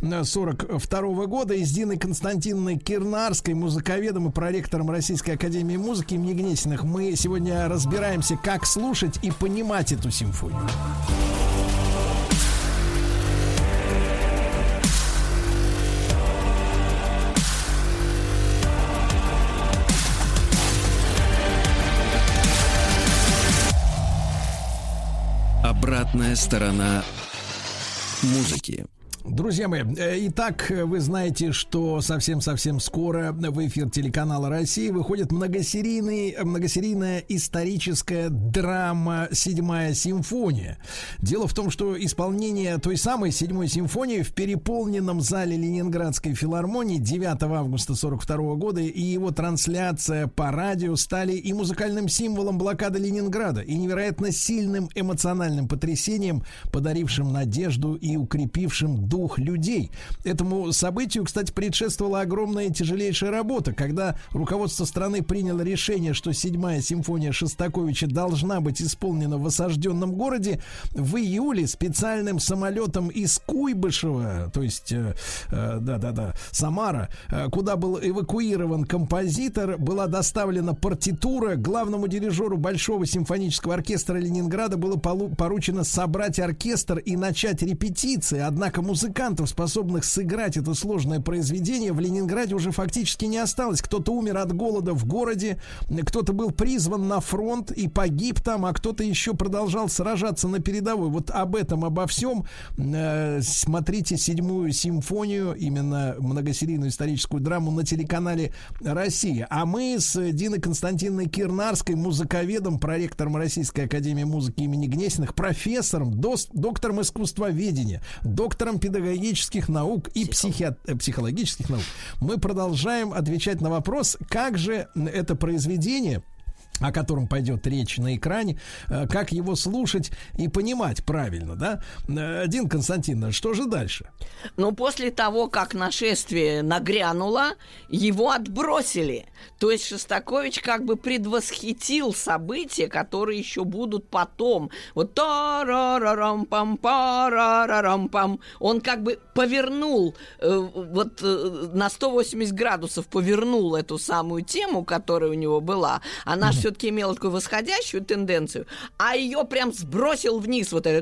1942 года. И с Диной Константиновной Кирнарской, музыковедом и проректором Российской Академии Музыки имени Гнесиных, мы сегодня разбираемся, как слушать и понимать эту симфонию. Обратная сторона музыки. Друзья мои, э, итак, вы знаете, что совсем-совсем скоро в эфир телеканала России выходит многосерийный, многосерийная историческая драма «Седьмая симфония». Дело в том, что исполнение той самой «Седьмой симфонии» в переполненном зале Ленинградской филармонии 9 августа 42 года и его трансляция по радио стали и музыкальным символом блокады Ленинграда, и невероятно сильным эмоциональным потрясением, подарившим надежду и укрепившим дух людей. Этому событию, кстати, предшествовала огромная тяжелейшая работа, когда руководство страны приняло решение, что седьмая симфония Шостаковича должна быть исполнена в осажденном городе. В июле специальным самолетом из Куйбышева, то есть, э, э, да-да-да, Самара, э, куда был эвакуирован композитор, была доставлена партитура главному дирижеру Большого симфонического оркестра Ленинграда было поручено собрать оркестр и начать репетиции, однако музыканты музыкантов, способных сыграть это сложное произведение, в Ленинграде уже фактически не осталось. Кто-то умер от голода в городе, кто-то был призван на фронт и погиб там, а кто-то еще продолжал сражаться на передовой. Вот об этом, обо всем э, смотрите седьмую симфонию, именно многосерийную историческую драму на телеканале «Россия». А мы с Диной Константиновной Кирнарской, музыковедом, проректором Российской Академии музыки имени Гнесиных, профессором, доктором искусствоведения, доктором педагогических наук и психи... э, психологических наук. Мы продолжаем отвечать на вопрос, как же это произведение о котором пойдет речь на экране, э, как его слушать и понимать правильно, да? Э, Дин Константиновна, что же дальше? Но после того, как нашествие нагрянуло, его отбросили. То есть Шостакович как бы предвосхитил события, которые еще будут потом. Вот та-ра-ра-рам пам пам пам Он как бы повернул, э, вот э, на 180 градусов повернул эту самую тему, которая у него была. Она mm все-таки имела такую восходящую тенденцию, а ее прям сбросил вниз. Вот это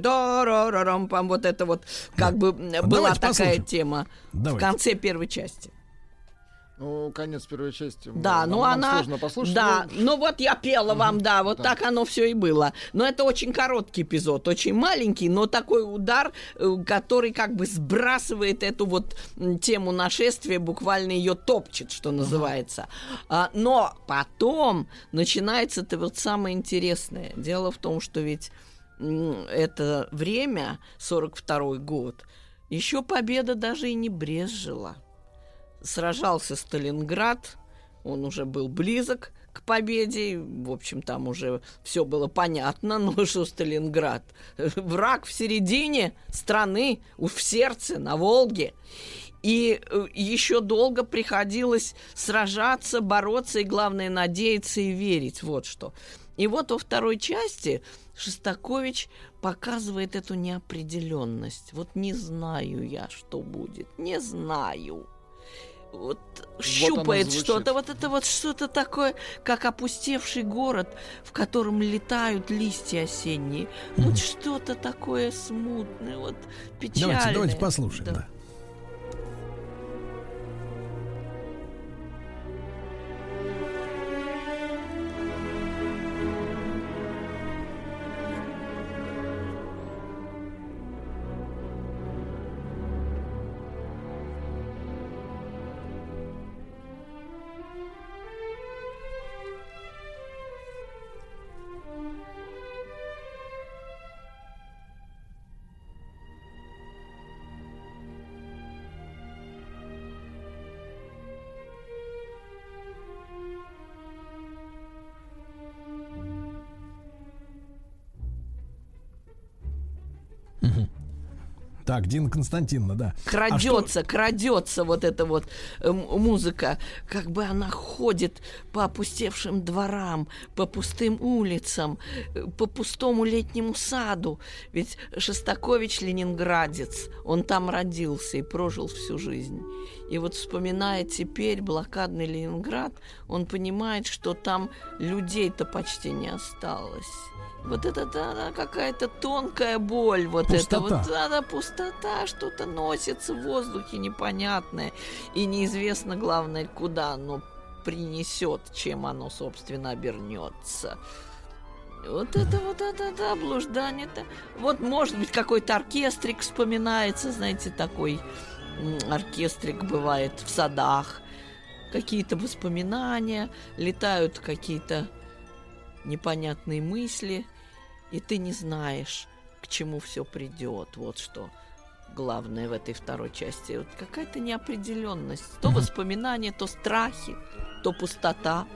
вот это вот как бы была Давайте такая послушаем. тема в конце первой части. Ну, конец первой части. Да, нам- ну нам она, сложно послушать. да, но- ну вот я пела вам, да, вот да. так оно все и было. Но это очень короткий эпизод, очень маленький, но такой удар, э, который как бы сбрасывает эту вот тему нашествия, буквально ее топчет, что называется. А, но потом начинается это вот самое интересное. Дело в том, что ведь это время, 42 год, еще победа даже и не брезжила сражался Сталинград, он уже был близок к победе, в общем, там уже все было понятно, но что Сталинград? Враг в середине страны, в сердце, на Волге. И э, еще долго приходилось сражаться, бороться и, главное, надеяться и верить. Вот что. И вот во второй части Шостакович показывает эту неопределенность. Вот не знаю я, что будет, не знаю вот щупает звучит. что-то, вот это вот что-то такое, как опустевший город, в котором летают листья осенние. Вот что-то такое смутное, вот печальное. Давайте, давайте послушаем, Да. да. Так, Дина Константиновна, да. А что- крадется, крадется вот эта вот э, музыка, как бы она ходит по опустевшим дворам, по пустым улицам, э, по пустому летнему саду. Ведь Шостакович ленинградец, он там родился и прожил всю жизнь. И вот вспоминая теперь блокадный Ленинград, он понимает, что там людей-то почти не осталось. Вот это да, какая-то тонкая боль, вот это вот, Пустота. да, да, пустота, что-то носится в воздухе непонятное, и неизвестно, главное, куда оно принесет, чем оно, собственно, обернется. Вот это вот это да, блуждание-то. Вот, может быть, какой-то оркестрик вспоминается, знаете, такой оркестрик бывает в садах. Какие-то воспоминания, летают какие-то непонятные мысли, и ты не знаешь, к чему все придет. Вот что главное в этой второй части. Вот какая-то неопределенность. То воспоминания, то страхи, то пустота.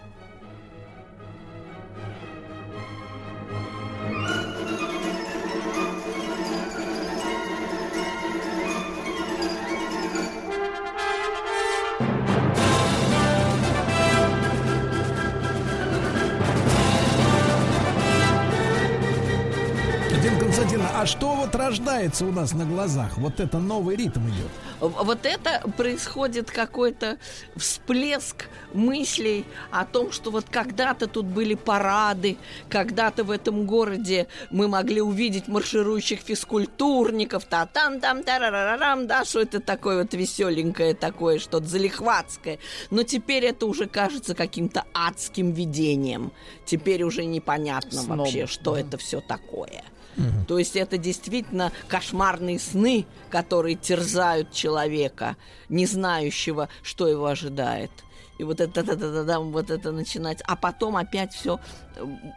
А что вот рождается у нас на глазах? Вот это новый ритм идет. Вот это происходит какой-то всплеск мыслей о том, что вот когда-то тут были парады, когда-то в этом городе мы могли увидеть марширующих физкультурников, та там там тарарарам, да, что это такое вот веселенькое такое, что-то залихватское. Но теперь это уже кажется каким-то адским видением. Теперь уже непонятно Сном. вообще, что это все такое. То есть это действительно кошмарные сны, которые терзают человека, не знающего, что его ожидает. И вот это, да, да, да, да, вот это начинать. А потом опять все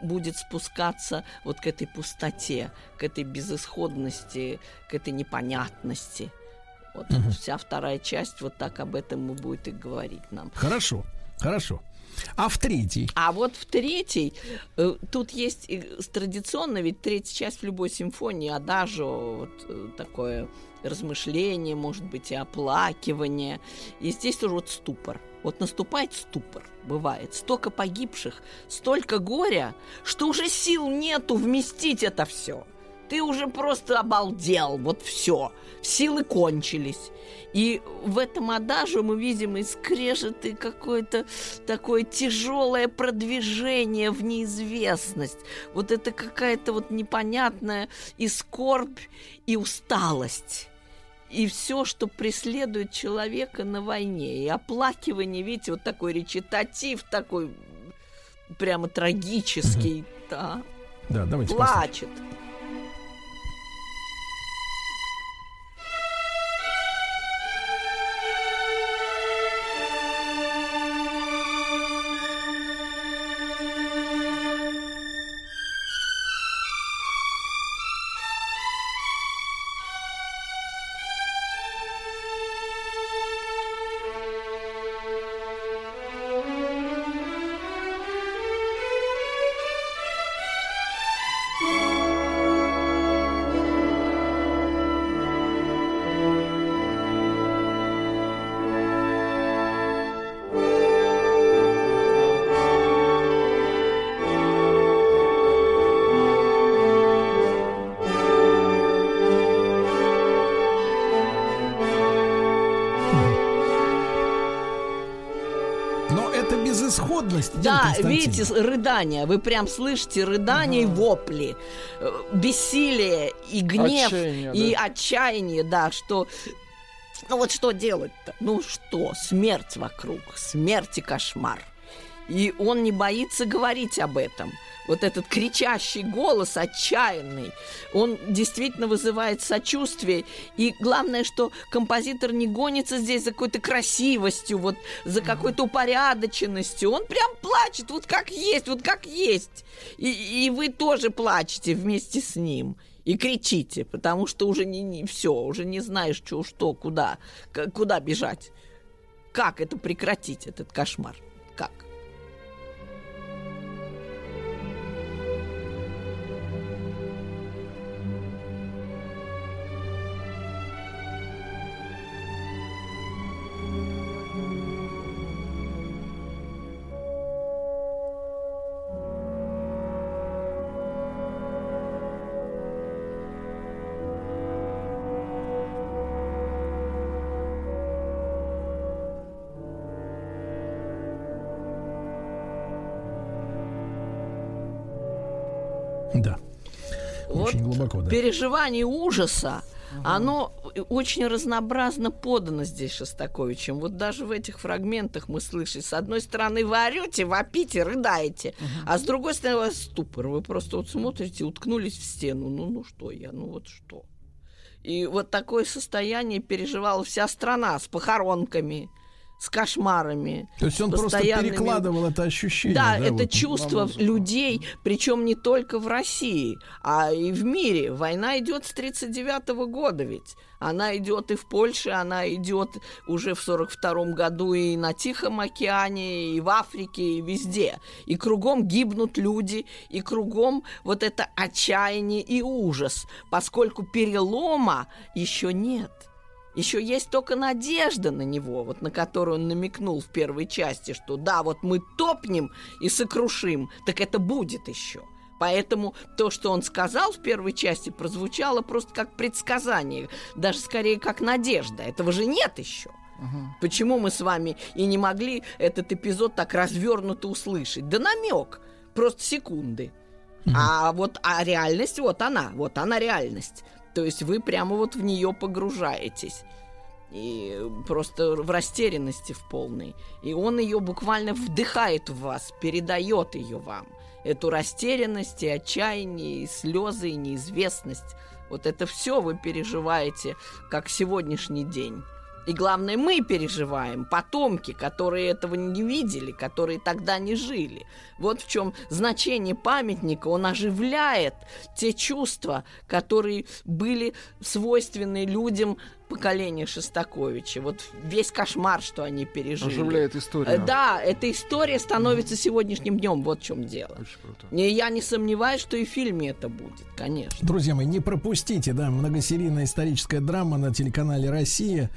будет спускаться вот к этой пустоте, к этой безысходности, к этой непонятности. Вот Мгм. вся вторая часть вот так об этом и будет и говорить нам. Хорошо, хорошо. А в третий? А вот в третьей, э, тут есть с- традиционно, ведь третья часть в любой симфонии, адажо, вот э, такое размышление, может быть, и оплакивание. И здесь тоже вот ступор. Вот наступает ступор, бывает. Столько погибших, столько горя, что уже сил нету вместить это все. Ты уже просто обалдел, вот все. Силы кончились. И в этом адаже мы видим и скрежет, и какое-то такое тяжелое продвижение в неизвестность. Вот это какая-то вот непонятная и скорбь, и усталость. И все, что преследует человека на войне. И оплакивание, видите, вот такой речитатив, такой прямо трагический. Да. Да, давайте послушаем. Плачет. Но Дим Да, видите, рыдания. Вы прям слышите рыдания и вопли. э, Бессилие и гнев, Отчаяние, и да. отчаяние, да, что... Ну вот что делать-то? Ну что, смерть вокруг, смерть и кошмар. И он не боится говорить об этом. Вот этот кричащий голос, отчаянный, он действительно вызывает сочувствие. И главное, что композитор не гонится здесь за какой-то красивостью, вот за какой-то упорядоченностью. Он прям плачет, вот как есть, вот как есть. И, и вы тоже плачете вместе с ним. И кричите, потому что уже не, не все, уже не знаешь, что, что, куда, к- куда бежать. Как это прекратить, этот кошмар? Как? Переживание ужаса, оно очень разнообразно подано здесь Шостаковичем. Вот даже в этих фрагментах мы слышим, с одной стороны вы орете, вопите, рыдаете, а с другой стороны у вас ступор. Вы просто вот смотрите, уткнулись в стену. Ну, ну что я, ну вот что. И вот такое состояние переживала вся страна с похоронками, с кошмарами. То есть он просто перекладывал это ощущение. да, это вот, чувство людей, причем не только в России, а и в мире. Война идет с 39 года ведь. Она идет и в Польше, она идет уже в 42 году и на Тихом океане, и в Африке, и везде. И кругом гибнут люди, и кругом вот это отчаяние и ужас, поскольку перелома еще нет. Еще есть только надежда на него, вот на которую он намекнул в первой части, что да, вот мы топнем и сокрушим, так это будет еще. Поэтому то, что он сказал в первой части, прозвучало просто как предсказание, даже скорее как надежда. Этого же нет еще. Почему мы с вами и не могли этот эпизод так развернуто услышать? Да намек, просто секунды. А вот а реальность, вот она, вот она реальность. То есть вы прямо вот в нее погружаетесь. И просто в растерянности в полной. И он ее буквально вдыхает в вас, передает ее вам. Эту растерянность и отчаяние, и слезы, и неизвестность. Вот это все вы переживаете, как сегодняшний день. И главное, мы переживаем, потомки, которые этого не видели, которые тогда не жили. Вот в чем значение памятника. Он оживляет те чувства, которые были свойственны людям поколения Шостаковича. Вот весь кошмар, что они пережили. Оживляет историю. Э, Да, эта история становится сегодняшним днем. Вот в чем дело. И я не сомневаюсь, что и в фильме это будет, конечно. Друзья мои, не пропустите, да, многосерийная историческая драма на телеканале «Россия».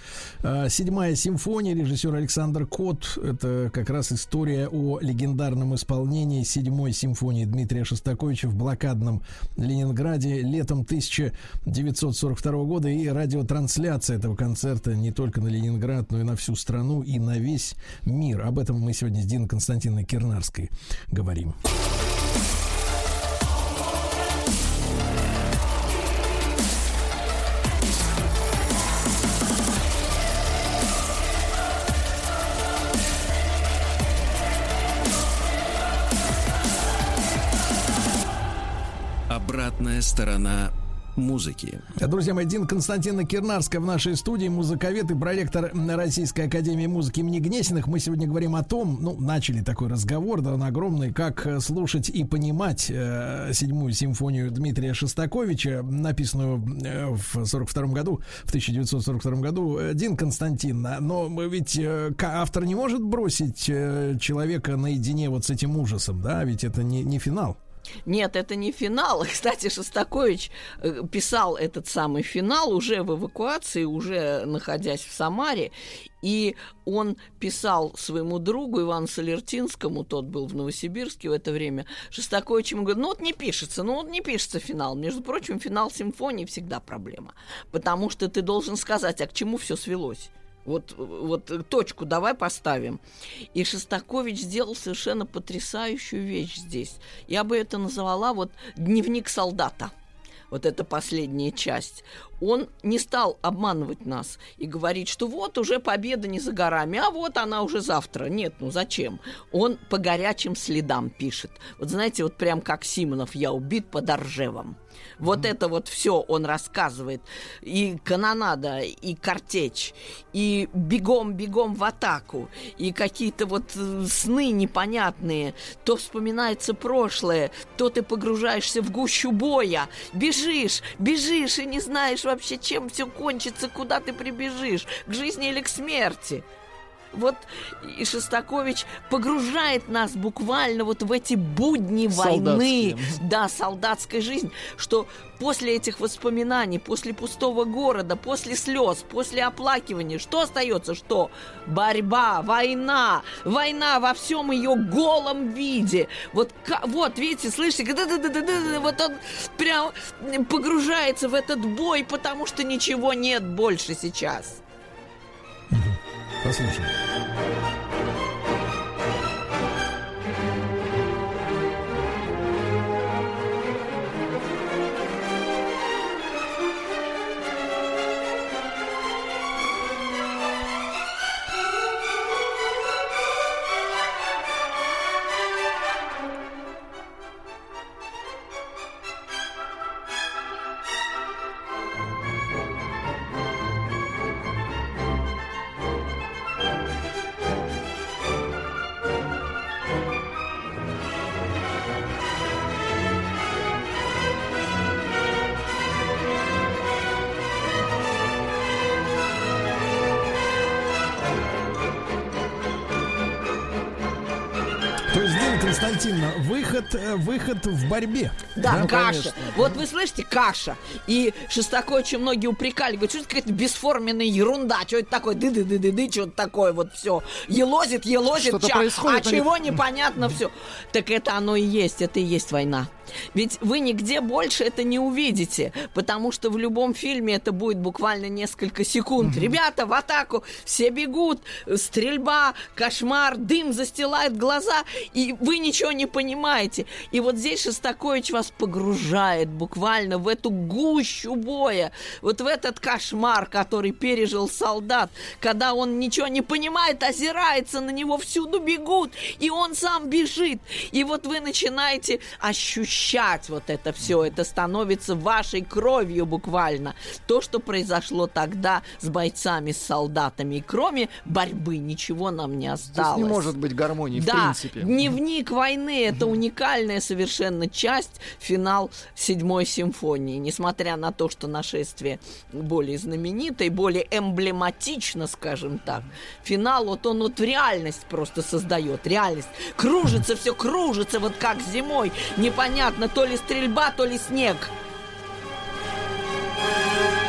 А, Седьмая симфония, режиссер Александр Кот. Это как раз история о легендарном исполнении седьмой симфонии Дмитрия Шостаковича в блокадном Ленинграде летом 1942 года и радиотрансляция этого концерта не только на Ленинград, но и на всю страну и на весь мир. Об этом мы сегодня с Диной Константиновной Кирнарской говорим. Обратная сторона музыки. Друзья мои, Дин Константина Кирнарская в нашей студии, музыковед и проректор Российской Академии Музыки имени Гнесиных. Мы сегодня говорим о том, ну, начали такой разговор, да, он огромный, как э, слушать и понимать э, седьмую симфонию Дмитрия Шостаковича, написанную э, в 42 году, в 1942 году. Э, Дин Константин, но ведь э, автор не может бросить э, человека наедине вот с этим ужасом, да, ведь это не, не финал. Нет, это не финал. Кстати, Шостакович э, писал этот самый финал уже в эвакуации, уже находясь в Самаре. И он писал своему другу Ивану Солертинскому, тот был в Новосибирске в это время, Шостакович ему говорит, ну вот не пишется, ну вот не пишется финал. Между прочим, финал симфонии всегда проблема. Потому что ты должен сказать, а к чему все свелось. Вот, вот точку давай поставим. И Шостакович сделал совершенно потрясающую вещь здесь. Я бы это назвала вот дневник солдата. Вот эта последняя часть. Он не стал обманывать нас и говорить, что вот уже победа не за горами, а вот она уже завтра. Нет, ну зачем? Он по горячим следам пишет. Вот знаете, вот прям как Симонов, я убит под Оржевом. Вот это вот все он рассказывает. И канонада, и картечь, и бегом-бегом в атаку, и какие-то вот э, сны непонятные. То вспоминается прошлое, то ты погружаешься в гущу боя. Бежишь, бежишь и не знаешь вообще, чем все кончится, куда ты прибежишь, к жизни или к смерти. Вот и Шостакович погружает нас буквально вот в эти будни войны, Солдатские. да, солдатской жизни, что после этих воспоминаний, после пустого города, после слез, после оплакивания, что остается? Что? Борьба, война, война во всем ее голом виде. Вот, вот видите, слышите, да-да-да-да-да, вот он прям погружается в этот бой, потому что ничего нет больше сейчас. Послушаем. То есть, Дина Константиновна, выход, э, выход в борьбе. Да, каша. конечно. Вот вы слышите, каша. И Шостаковича многие упрекали, говорят, что это какая-то бесформенная ерунда, что это такое, ды ды ды ды ды что-то такое вот все. Елозит, елозит, Что-то ча- происходит а на них. чего непонятно все. Так это оно и есть, это и есть война. Ведь вы нигде больше это не увидите, потому что в любом фильме это будет буквально несколько секунд. Mm-hmm. Ребята, в атаку, все бегут, стрельба, кошмар, дым застилает глаза, и вы ничего не понимаете. И вот здесь Шостакович вас погружает буквально в эту гущу боя, вот в этот кошмар, который пережил солдат, когда он ничего не понимает, озирается на него, всюду бегут, и он сам бежит. И вот вы начинаете ощущать вот это все, это становится вашей кровью буквально. То, что произошло тогда с бойцами, с солдатами. И кроме борьбы ничего нам не осталось. Здесь не может быть гармонии, да, в принципе. дневник войны – это уникальная совершенно часть, финал седьмой симфонии. Несмотря на то, что нашествие более знаменито и более эмблематично, скажем так, финал вот он вот реальность просто создает, реальность. Кружится все, кружится, вот как зимой. Непонятно, то ли стрельба, то ли снег. Дин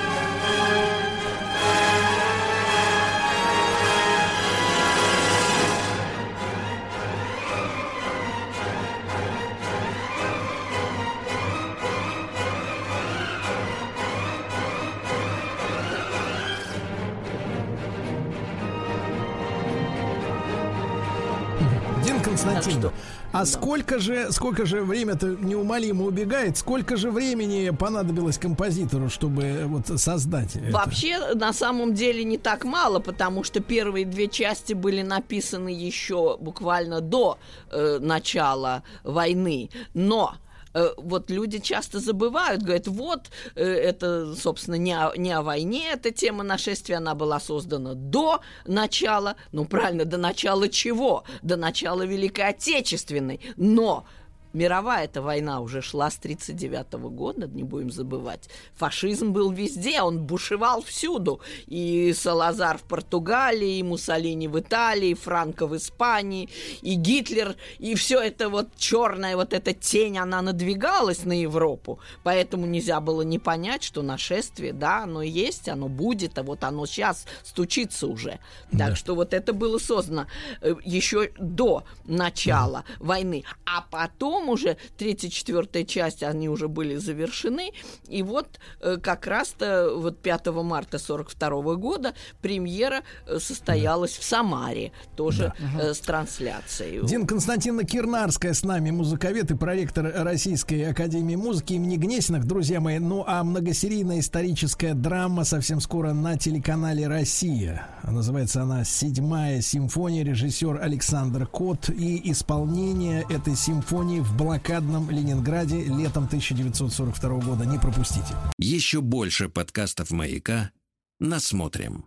Константин, а сколько же, сколько же время-то неумолимо убегает? Сколько же времени понадобилось композитору, чтобы вот создать это? Вообще, на самом деле, не так мало, потому что первые две части были написаны еще буквально до э, начала войны. Но э, вот люди часто забывают, говорят, вот, э, это, собственно, не о, не о войне эта тема нашествия, она была создана до начала, ну, правильно, до начала чего? До начала Великой Отечественной. Но Мировая эта война уже шла с 1939 года, не будем забывать. Фашизм был везде, он бушевал всюду. И Салазар в Португалии, и Муссолини в Италии, и Франко в Испании, и Гитлер, и все это вот черная вот эта тень, она надвигалась на Европу. Поэтому нельзя было не понять, что нашествие, да, оно есть, оно будет, а вот оно сейчас стучится уже. Так Да. что вот это было создано э, еще до начала войны. А потом уже третья, четвертая часть, они уже были завершены. И вот э, как раз-то вот 5 марта 42 года премьера э, состоялась в Самаре, тоже э, с трансляцией. Дин Константиновна Кирнарская с нами, музыковед и проректор Российской Академии Музыки имени Гнесиных, друзья мои. Ну, а многосерийная историческая драма совсем скоро на телеканале «Россия». Называется она «Седьмая симфония», режиссер Александр Кот и исполнение этой симфонии в блокадном Ленинграде летом 1942 года. Не пропустите. Еще больше подкастов «Маяка» насмотрим.